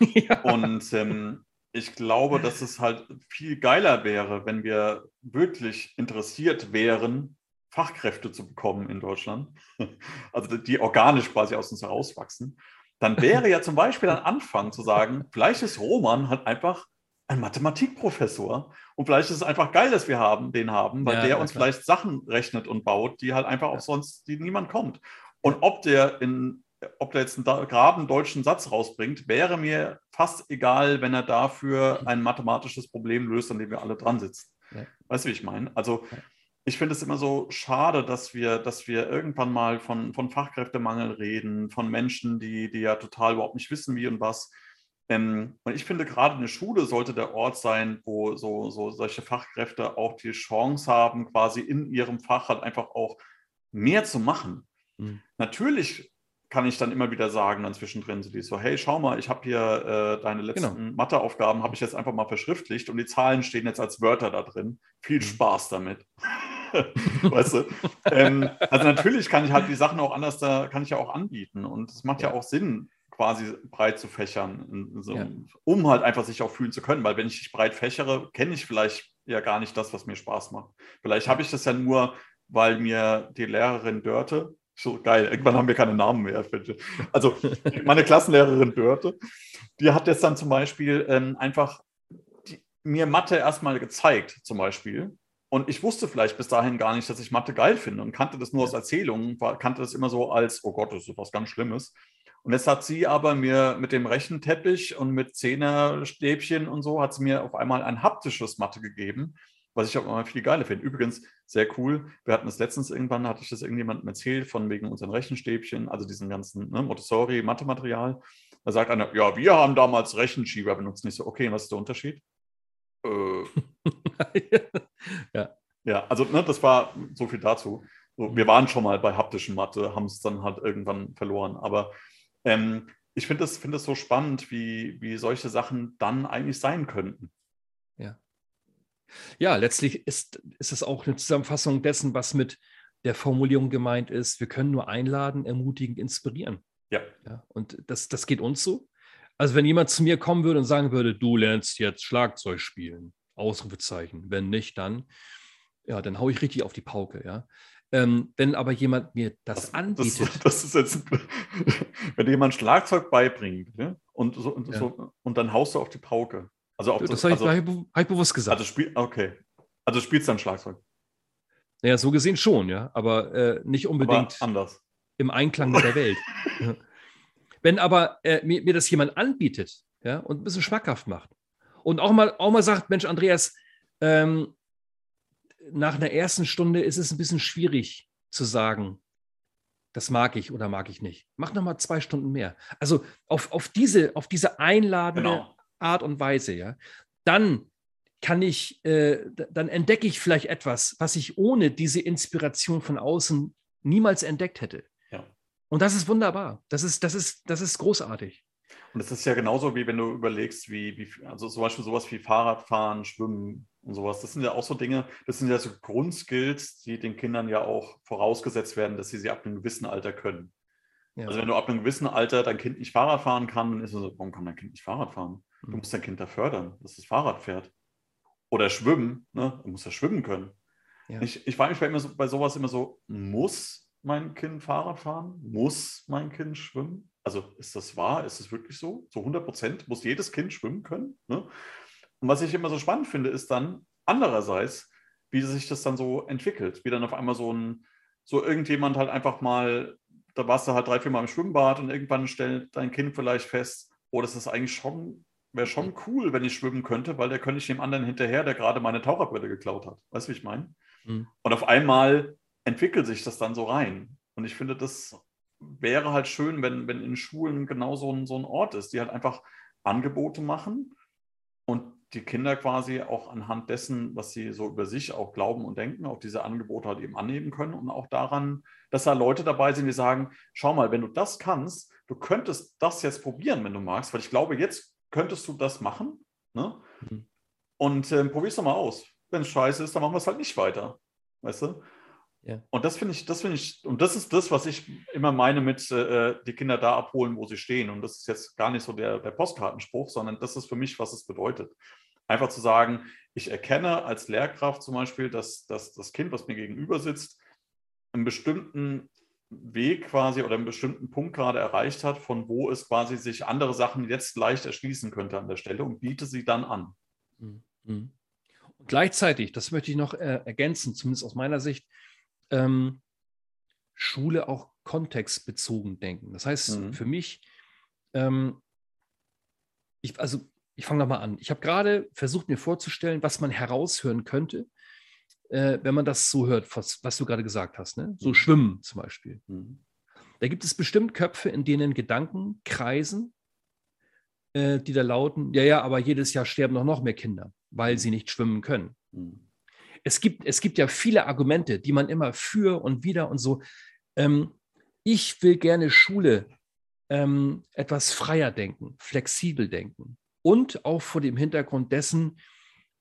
Ja. Und ähm, ich glaube, dass es halt viel geiler wäre, wenn wir wirklich interessiert wären, Fachkräfte zu bekommen in Deutschland, also die organisch quasi aus uns herauswachsen, dann wäre ja zum Beispiel ein Anfang zu sagen, vielleicht ist Roman halt einfach ein Mathematikprofessor. Und vielleicht ist es einfach geil, dass wir haben, den haben, weil Ja, der uns klar. vielleicht Sachen rechnet und baut, die halt einfach auch sonst, die niemand kommt. Und ob der in, ob der jetzt einen geraden deutschen Satz rausbringt, wäre mir fast egal, wenn er dafür ein mathematisches Problem löst, an dem wir alle dran sitzen. Ja. Weißt du, wie ich meine? Also ich finde es immer so schade, dass wir, dass wir irgendwann mal von, von Fachkräftemangel reden, von Menschen, die, die ja total überhaupt nicht wissen, wie und was. Ähm, und ich finde, gerade eine Schule sollte der Ort sein, wo so, so solche Fachkräfte auch die Chance haben, quasi in ihrem Fach halt einfach auch mehr zu machen. Mhm. Natürlich kann ich dann immer wieder sagen, dann zwischendrin so, die so, hey, schau mal, ich habe hier äh, deine letzten Genau. Matheaufgaben, habe ich jetzt einfach mal verschriftlicht und die Zahlen stehen jetzt als Wörter da drin. Viel Mhm. Spaß damit. weißt du? Ähm, also natürlich kann ich halt die Sachen auch anders da, kann ich ja auch anbieten. Und es macht ja, Ja. auch Sinn, quasi breit zu fächern, so, Ja. um halt einfach sich auch fühlen zu können. Weil wenn ich dich breit fächere, kenne ich vielleicht ja gar nicht das, was mir Spaß macht. Vielleicht habe ich das ja nur, weil mir die Lehrerin Dörte, so geil, irgendwann haben wir keine Namen mehr. Also meine Klassenlehrerin Dörte, die hat jetzt dann zum Beispiel ähm, einfach die, mir Mathe erstmal gezeigt, zum Beispiel. Und ich wusste vielleicht bis dahin gar nicht, dass ich Mathe geil finde und kannte das nur aus Erzählungen, kannte das immer so als, oh Gott, das ist was ganz Schlimmes. Und jetzt hat sie aber mir mit dem Rechenteppich und mit Zehnerstäbchen und so, hat sie mir auf einmal ein haptisches Mathe gegeben, was ich auch immer viel geiler finde. Übrigens, sehr cool. Wir hatten das letztens irgendwann, hatte ich das irgendjemandem erzählt, von wegen unseren Rechenstäbchen, also diesen ganzen ne, Montessori-Mathematerial. Da sagt einer, ja, wir haben damals Rechenschieber benutzt. Nicht so, okay, was ist der Unterschied? Äh, ja, also ne, das war so viel dazu. So, wir waren schon mal bei haptischen Mathe, haben es dann halt irgendwann verloren. Aber ähm, ich finde es find das so spannend, wie, wie solche Sachen dann eigentlich sein könnten. Ja, letztlich ist, ist es auch eine Zusammenfassung dessen, was mit der Formulierung gemeint ist. Wir können nur einladen, ermutigen, inspirieren. Ja. Ja, und das, das geht uns so. Also wenn jemand zu mir kommen würde und sagen würde, du lernst jetzt Schlagzeug spielen, Ausrufezeichen. Wenn nicht, dann, ja, dann haue ich richtig auf die Pauke, ja. Ähm, wenn aber jemand mir das, anbietet, Das, das ist jetzt, wenn dir jemand Schlagzeug beibringt ne? und, so, und, Ja. so, und dann haust du auf die Pauke. Also, auf das habe ich, also, ich hab ich bewusst gesagt. also spiel, okay. Also spielst dann Schlagzeug. naja, so gesehen schon, ja, aber äh, nicht Aber unbedingt anders. im Einklang mit der Welt. Wenn aber äh, mir, mir das jemand anbietet ja, und ein bisschen schmackhaft macht und auch mal, auch mal sagt, Mensch, Andreas, ähm, nach einer ersten Stunde ist es ein bisschen schwierig zu sagen, das mag ich oder mag ich nicht. Mach noch mal zwei Stunden mehr. Also auf, auf, diese, auf diese einladende Genau. Art und Weise, ja, dann kann ich, äh, dann entdecke ich vielleicht etwas, was ich ohne diese Inspiration von außen niemals entdeckt hätte. Ja. Und das ist wunderbar. Das ist, das ist, das ist großartig. Und es ist ja genauso, wie wenn du überlegst, wie, wie, also zum Beispiel sowas wie Fahrradfahren, Schwimmen und sowas. Das sind ja auch so Dinge, das sind ja so Grundskills, die den Kindern ja auch vorausgesetzt werden, dass sie sie ab einem gewissen Alter können. Ja. Also wenn du ab einem gewissen Alter dein Kind nicht Fahrrad fahren kann, dann ist es so, warum kann dein Kind nicht Fahrrad fahren? Du Mhm. musst dein Kind da fördern, dass es Fahrrad fährt. Oder schwimmen, ne? Du musst ja schwimmen können. Ja. Ich, ich frage mich bei, immer so, bei sowas immer so, muss mein Kind Fahrrad fahren? Muss mein Kind schwimmen? Also ist das wahr? Ist es wirklich so? Zu 100 Prozent muss jedes Kind schwimmen können? Ne? Und was ich immer so spannend finde, ist dann andererseits, wie sich das dann so entwickelt. Wie dann auf einmal so ein, so irgendjemand halt einfach mal, da warst du halt drei, vier Mal im Schwimmbad und irgendwann stellt dein Kind vielleicht fest, oh, das ist eigentlich schon, wäre schon cool, wenn ich schwimmen könnte, weil der könnte ich dem anderen hinterher, der gerade meine Taucherbrille geklaut hat. Weißt du, wie ich meine? Mhm. Und auf einmal entwickelt sich das dann so rein. Und ich finde, das wäre halt schön, wenn, wenn in Schulen genau so ein, so ein Ort ist, die halt einfach Angebote machen und die Kinder quasi auch anhand dessen, was sie so über sich auch glauben und denken, auch diese Angebote halt eben annehmen können und auch daran, dass da Leute dabei sind, die sagen, schau mal, wenn du das kannst, du könntest das jetzt probieren, wenn du magst, weil ich glaube, jetzt könntest du das machen ne? Mhm. und ähm, probier's doch mal aus. Wenn es scheiße ist, dann machen wir es halt nicht weiter. Weißt du? Ja. Und das finde ich, das finde ich, und das ist das, was ich immer meine mit äh, die Kinder da abholen, wo sie stehen. Und das ist jetzt gar nicht so der, der Postkartenspruch, sondern das ist für mich, was es bedeutet. Einfach zu sagen, ich erkenne als Lehrkraft zum Beispiel, dass, dass das Kind, was mir gegenüber sitzt, einen bestimmten Weg quasi oder einen bestimmten Punkt gerade erreicht hat, von wo es quasi sich andere Sachen jetzt leicht erschließen könnte an der Stelle und biete sie dann an. Mhm. Und gleichzeitig, das möchte ich noch äh, ergänzen, zumindest aus meiner Sicht, ähm, Schule auch kontextbezogen denken. Das heißt, mhm. für mich, ähm, ich, also ich fange nochmal an. Ich habe gerade versucht, mir vorzustellen, was man heraushören könnte, äh, wenn man das so hört, was, was du gerade gesagt hast. Ne? So mhm. Schwimmen zum Beispiel. Mhm. Da gibt es bestimmt Köpfe, in denen Gedanken kreisen, äh, die da lauten, ja, ja, aber jedes Jahr sterben noch, noch mehr Kinder, weil mhm. sie nicht schwimmen können. Mhm. Es, gibt, es gibt ja viele Argumente, die man immer für und wieder und so. Ähm, ich will gerne Schule ähm, etwas freier denken, flexibel denken und auch vor dem Hintergrund dessen,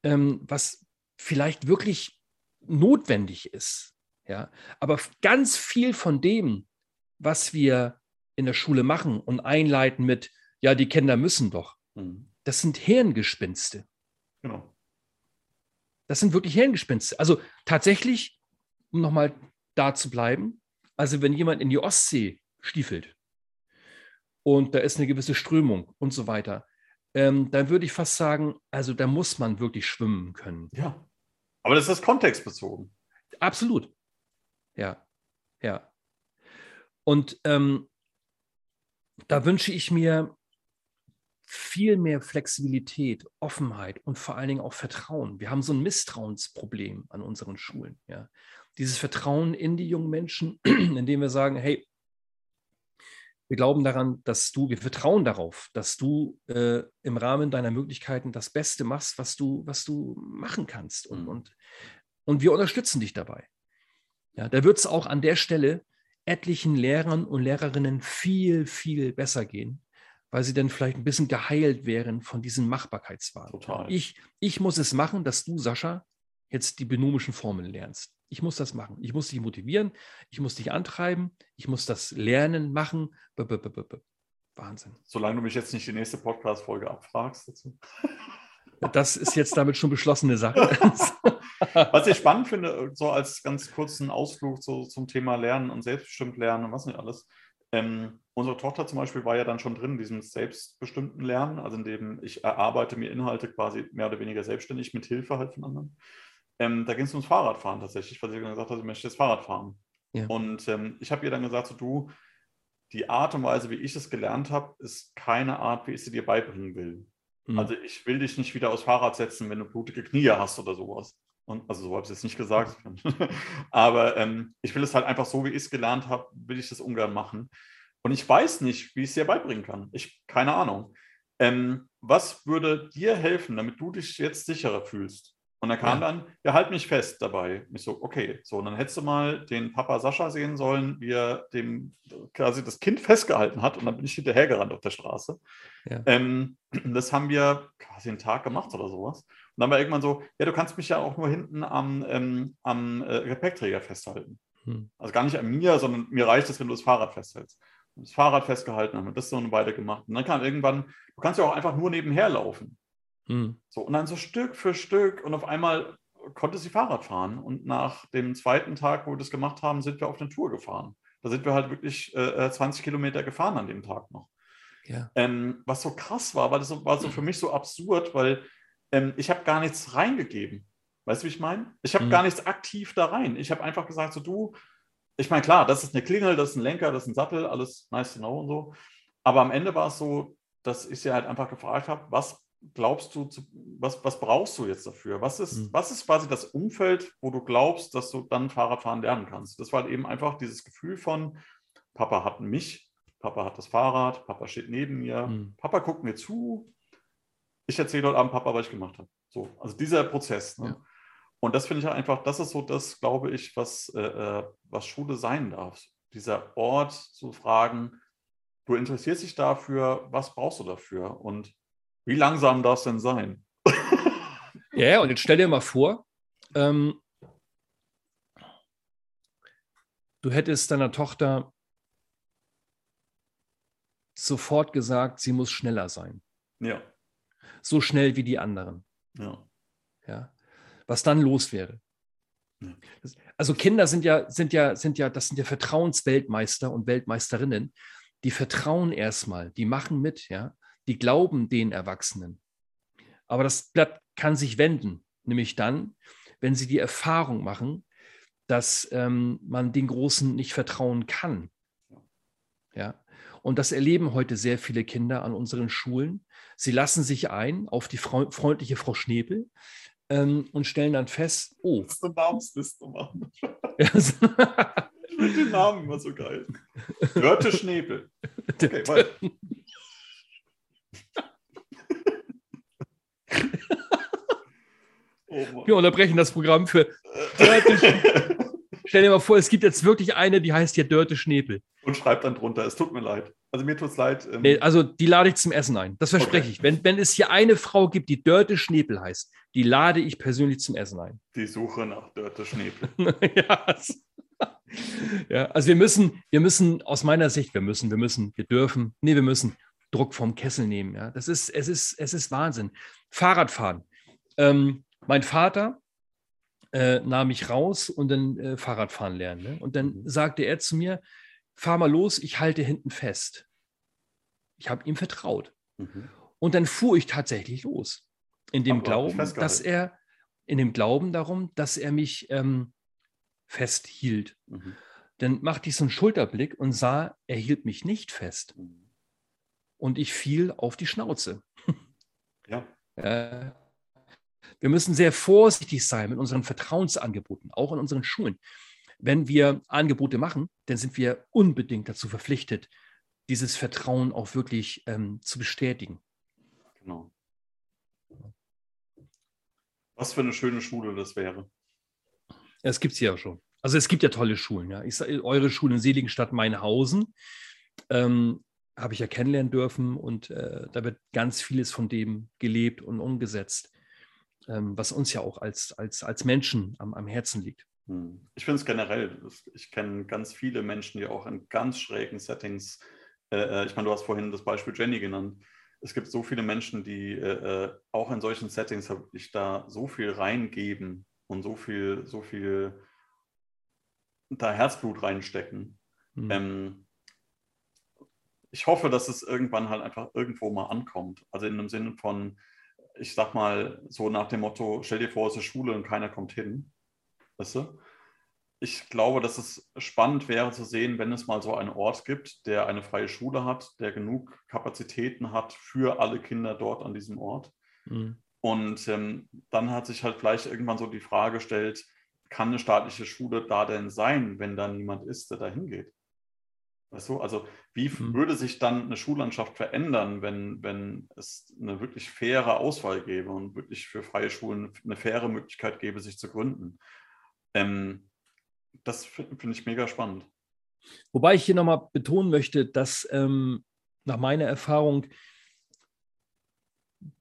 ähm, was vielleicht wirklich notwendig ist. Ja, aber ganz viel von dem, was wir in der Schule machen und einleiten mit, ja, die Kinder müssen doch, mhm. das sind Hirngespinste. Genau. Das sind wirklich Hirngespinste. Also tatsächlich, um nochmal da zu bleiben, also wenn jemand in die Ostsee stiefelt und da ist eine gewisse Strömung und so weiter, ähm, dann würde ich fast sagen, also da muss man wirklich schwimmen können. Ja. Aber das ist kontextbezogen. Absolut. Ja. Ja. Und ähm, da wünsche ich mir viel mehr Flexibilität, Offenheit und vor allen Dingen auch Vertrauen. Wir haben so ein Misstrauensproblem an unseren Schulen. Ja. Dieses Vertrauen in die jungen Menschen, indem wir sagen, hey, wir glauben daran, dass du, wir vertrauen darauf, dass du äh, im Rahmen deiner Möglichkeiten das Beste machst, was du, was du machen kannst. Und, mhm. und, und wir unterstützen dich dabei. Ja, da wird es auch an der Stelle etlichen Lehrern und Lehrerinnen viel, viel besser gehen, weil sie dann vielleicht ein bisschen geheilt wären von diesen Machbarkeitswahn. Total. Ich, ich muss es machen, dass du, Sascha, jetzt die binomischen Formeln lernst. Ich muss das machen. Ich muss dich motivieren. Ich muss dich antreiben. Ich muss das Lernen machen. B -b -b Wahnsinn. Solange du mich jetzt nicht die nächste Podcast-Folge abfragst dazu. Das ist jetzt damit schon beschlossene Sache. was ich spannend finde, so als ganz kurzen Ausflug so zum Thema Lernen und selbstbestimmt Lernen und was nicht alles. Ähm, unsere Tochter zum Beispiel war ja dann schon drin in diesem selbstbestimmten Lernen, also in dem ich erarbeite mir Inhalte quasi mehr oder weniger selbstständig mit Hilfe halt von anderen. Ähm, da ging es ums Fahrradfahren tatsächlich, weil sie gesagt hat, sie möchte jetzt Fahrrad fahren. Ja. Und ähm, ich habe ihr dann gesagt, so, du, die Art und Weise, wie ich es gelernt habe, ist keine Art, wie ich sie dir beibringen will. Mhm. Also ich will dich nicht wieder aufs Fahrrad setzen, wenn du blutige Knie hast oder sowas. Und, also so habe ich es jetzt nicht gesagt. Aber ähm, ich will es halt einfach so, wie ich es gelernt habe, will ich das ungern machen. Und ich weiß nicht, wie ich es dir beibringen kann. Ich, keine Ahnung. Ähm, was würde dir helfen, damit du dich jetzt sicherer fühlst? Und er kam ja. dann, ja, halt mich fest dabei. Ich so, okay, so, und dann hättest du mal den Papa Sascha sehen sollen, wie er dem quasi das Kind festgehalten hat und dann bin ich hinterhergerannt auf der Straße. Ja. Ähm, das haben wir quasi einen Tag gemacht oder sowas. Und dann war irgendwann so, ja, du kannst mich ja auch nur hinten am, ähm, am äh, Gepäckträger festhalten. Hm. Also gar nicht an mir, sondern mir reicht es, wenn du das Fahrrad festhältst. Und das Fahrrad festgehalten haben wir das so eine Weile gemacht. Und dann kam irgendwann, du kannst ja auch einfach nur nebenher laufen. Mhm. So, und dann so Stück für Stück und auf einmal konnte sie Fahrrad fahren. Und nach dem zweiten Tag, wo wir das gemacht haben, sind wir auf eine Tour gefahren. Da sind wir halt wirklich äh, 20 äh, Kilometer gefahren an dem Tag noch. Ja. Ähm, was so krass war, weil das war so für mich so absurd, weil ähm, ich habe gar nichts reingegeben. Weißt du, wie ich meine? Ich habe mhm. gar nichts aktiv da rein. Ich habe einfach gesagt, so du, ich meine, klar, das ist eine Klingel, das ist ein Lenker, das ist ein Sattel, alles nice to know und so. Aber am Ende war es so, dass ich sie halt einfach gefragt habe, was glaubst du, was, was brauchst du jetzt dafür? Was ist, mhm. was ist quasi das Umfeld, wo du glaubst, dass du dann Fahrradfahren lernen kannst? Das war halt eben einfach dieses Gefühl von, Papa hat mich, Papa hat das Fahrrad, Papa steht neben mir, mhm. Papa guckt mir zu, ich erzähle heute Abend Papa, was ich gemacht habe. So, also dieser Prozess. Ne? Ja. Und das finde ich halt einfach, das ist so das, glaube ich, was, äh, äh, was Schule sein darf. Dieser Ort zu fragen, du interessierst dich dafür, was brauchst du dafür? Und wie langsam darf es denn sein? ja, und jetzt stell dir mal vor, ähm, du hättest deiner Tochter sofort gesagt, sie muss schneller sein. Ja. So schnell wie die anderen. Ja. Ja. Was dann los wäre. Ja. Also Kinder sind ja, sind ja, sind ja, das sind ja Vertrauensweltmeister und Weltmeisterinnen. Die vertrauen erstmal, die machen mit, ja die glauben den Erwachsenen. Aber das Blatt kann sich wenden, nämlich dann, wenn sie die Erfahrung machen, dass ähm, man den Großen nicht vertrauen kann. Ja. Und das erleben heute sehr viele Kinder an unseren Schulen. Sie lassen sich ein auf die freundliche Frau Schnepel ähm, und stellen dann fest, oh. Das ist eine Namensliste machen. ich finde den Namen immer so geil. Dörte Schnepel. Okay, weiter. Oh Wir unterbrechen das Programm für Dörte Schnepel. Stell dir mal vor, es gibt jetzt wirklich eine, die heißt hier Dörte Schnepel. Und schreibt dann drunter, es tut mir leid. Also mir tut es leid. Ähm nee, also die lade ich zum Essen ein. Das verspreche okay. ich. Wenn, wenn es hier eine Frau gibt, die Dörte Schnepel heißt, die lade ich persönlich zum Essen ein. Die Suche nach Dörte Schnepel. ja, ja, also wir müssen, wir müssen aus meiner Sicht, wir müssen, wir müssen, wir dürfen, nee, wir müssen Druck vom Kessel nehmen. Ja, das ist, es ist, es ist Wahnsinn. Fahrradfahren. Ähm, mein Vater, äh, nahm ich raus und dann äh, Fahrradfahren lernen. Ne? Und dann mhm. sagte er zu mir, fahr mal los, ich halte hinten fest. Ich habe ihm vertraut. Mhm. Und dann fuhr ich tatsächlich los. In dem Aber Glauben, dass er, in dem Glauben darum, dass er mich ähm, festhielt. Mhm. Dann machte ich so einen Schulterblick und sah, er hielt mich nicht fest. Mhm. Und ich fiel auf die Schnauze. Ja. Äh, wir müssen sehr vorsichtig sein mit unseren Vertrauensangeboten, auch in unseren Schulen. Wenn wir Angebote machen, dann sind wir unbedingt dazu verpflichtet, dieses Vertrauen auch wirklich ähm, zu bestätigen. Genau. Was für eine schöne Schule das wäre. Es gibt es ja schon. Also es gibt ja tolle Schulen. Ja. Ich, eure Schule in Seligenstadt Mainhausen ähm, habe ich ja kennenlernen dürfen und äh, da wird ganz vieles von dem gelebt und umgesetzt ähm, was uns ja auch als, als, als Menschen am, am Herzen liegt. Hm. Ich finde es generell, ich kenne ganz viele Menschen, die auch in ganz schrägen Settings, äh, äh, ich meine, du hast vorhin das Beispiel Jenny genannt, es gibt so viele Menschen, die äh, äh auch in solchen Settings wirklich da so viel reingeben und so viel, so viel da Herzblut reinstecken. Mhm. Ähm, ich hoffe, dass es irgendwann halt einfach irgendwo mal ankommt. Also in einem Sinne von, ich sag mal, so nach dem Motto, stell dir vor, es ist Schule und keiner kommt hin. Weißt du? Ich glaube, dass es spannend wäre zu sehen, wenn es mal so einen Ort gibt, der eine freie Schule hat, der genug Kapazitäten hat für alle Kinder dort an diesem Ort. Mhm. Und ähm, dann hat sich halt vielleicht irgendwann so die Frage gestellt, kann eine staatliche Schule da denn sein, wenn da niemand ist, der da hingeht? Weißt du, also wie mhm. würde sich dann eine Schullandschaft verändern, wenn, wenn es eine wirklich faire Auswahl gäbe und wirklich für freie Schulen eine faire Möglichkeit gäbe, sich zu gründen? Ähm, das finde ich mega spannend. Wobei ich hier nochmal betonen möchte, dass ähm, nach meiner Erfahrung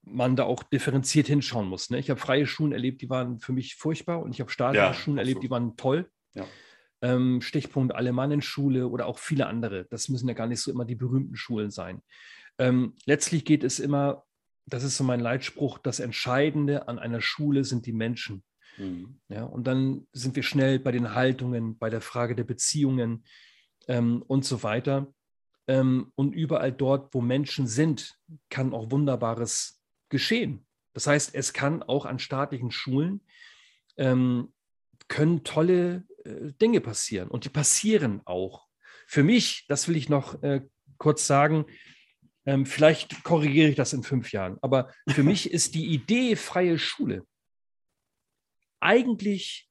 man da auch differenziert hinschauen muss. Ne? Ich habe freie Schulen erlebt, die waren für mich furchtbar und ich habe staatliche ja, Schulen erlebt, die waren toll. Ja ähm, Stichpunkt Alemannenschule oder auch viele andere. Das müssen ja gar nicht so immer die berühmten Schulen sein. Ähm, letztlich geht es immer, das ist so mein Leitspruch, das Entscheidende an einer Schule sind die Menschen. Mhm. Ja, und dann sind wir schnell bei den Haltungen, bei der Frage der Beziehungen ähm, und so weiter. Ähm, und überall dort, wo Menschen sind, kann auch Wunderbares geschehen. Das heißt, es kann auch an staatlichen Schulen ähm, können tolle Dinge passieren und die passieren auch. Für mich, das will ich noch äh, kurz sagen, ähm, vielleicht korrigiere ich das in fünf Jahren, aber für mich ist die Idee freie Schule eigentlich,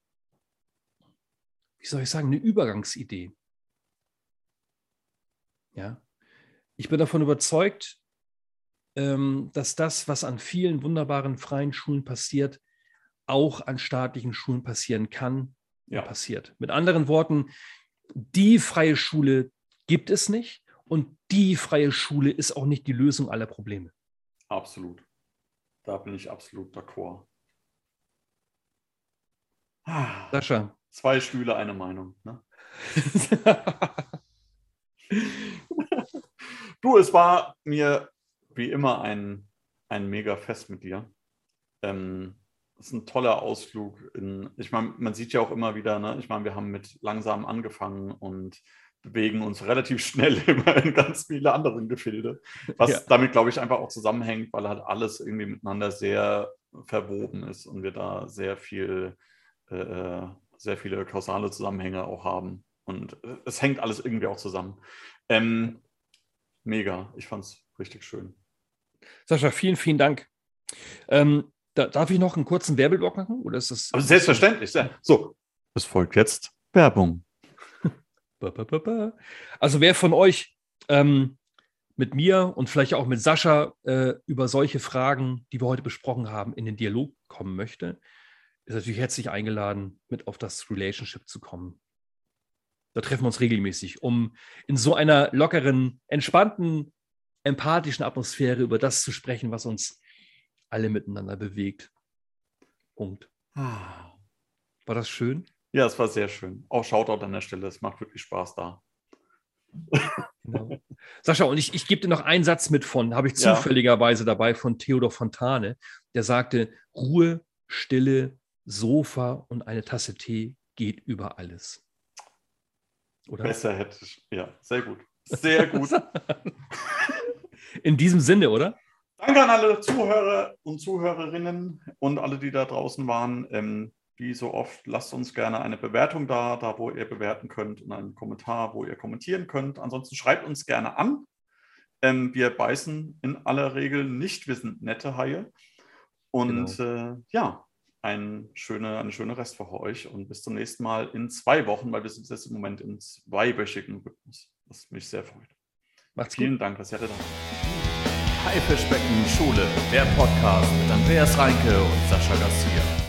wie soll ich sagen, eine Übergangsidee. Ja, ich bin davon überzeugt, ähm, dass das, was an vielen wunderbaren freien Schulen passiert, auch an staatlichen Schulen passieren kann ja. passiert. Mit anderen Worten, die freie Schule gibt es nicht und die freie Schule ist auch nicht die Lösung aller Probleme. Absolut. Da bin ich absolut d'accord. Sascha. Zwei Stühle, eine Meinung. Ne? du, es war mir wie immer ein, ein mega Fest mit dir. Ähm, ist ein toller Ausflug. In, ich meine, man sieht ja auch immer wieder, ne? ich meine, wir haben mit langsam angefangen und bewegen uns relativ schnell immer in ganz viele andere Gefilde. Was ja. damit, glaube ich, einfach auch zusammenhängt, weil halt alles irgendwie miteinander sehr verwoben ist und wir da sehr viel, äh, äh sehr viele kausale Zusammenhänge auch haben. Und es hängt alles irgendwie auch zusammen. Ähm, mega, ich fand es richtig schön. Sascha, vielen, vielen Dank. Ähm, da, darf ich noch einen kurzen Werbeblock machen? Oder ist das Aber selbstverständlich. So, es folgt jetzt Werbung. Also wer von euch ähm, mit mir und vielleicht auch mit Sascha äh, über solche Fragen, die wir heute besprochen haben, in den Dialog kommen möchte, ist natürlich herzlich eingeladen, mit auf das Relationship zu kommen. Da treffen wir uns regelmäßig, um in so einer lockeren, entspannten, empathischen Atmosphäre über das zu sprechen, was uns alle miteinander bewegt. Punkt. Ah. War das schön? Ja, es war sehr schön. Auch Shoutout an der Stelle, es macht wirklich Spaß da. Genau. Sascha, und ich, ich gebe dir noch einen Satz mit von, habe ich zufälligerweise ja. dabei, von Theodor Fontane, der sagte, Ruhe, Stille, Sofa und eine Tasse Tee geht über alles. Oder? Besser hätte ich, ja, sehr gut. Sehr gut. In diesem Sinne, oder? Danke an alle Zuhörer und Zuhörerinnen und alle, die da draußen waren. Ähm, wie so oft, lasst uns gerne eine Bewertung da, da wo ihr bewerten könnt und einen Kommentar, wo ihr kommentieren könnt. Ansonsten schreibt uns gerne an. Ähm, wir beißen in aller Regel nicht, wir sind nette Haie. Und genau. äh, ja, ein schöne, eine schöne Restwoche euch und bis zum nächsten Mal in zwei Wochen, weil wir sind jetzt im Moment in zweiwöchigen Rhythmus, was mich sehr freut. Macht's Vielen gut. Dank, dass ihr da Haifischbecken Schule, der Podcast mit Andreas Reinke und Sascha Garcia.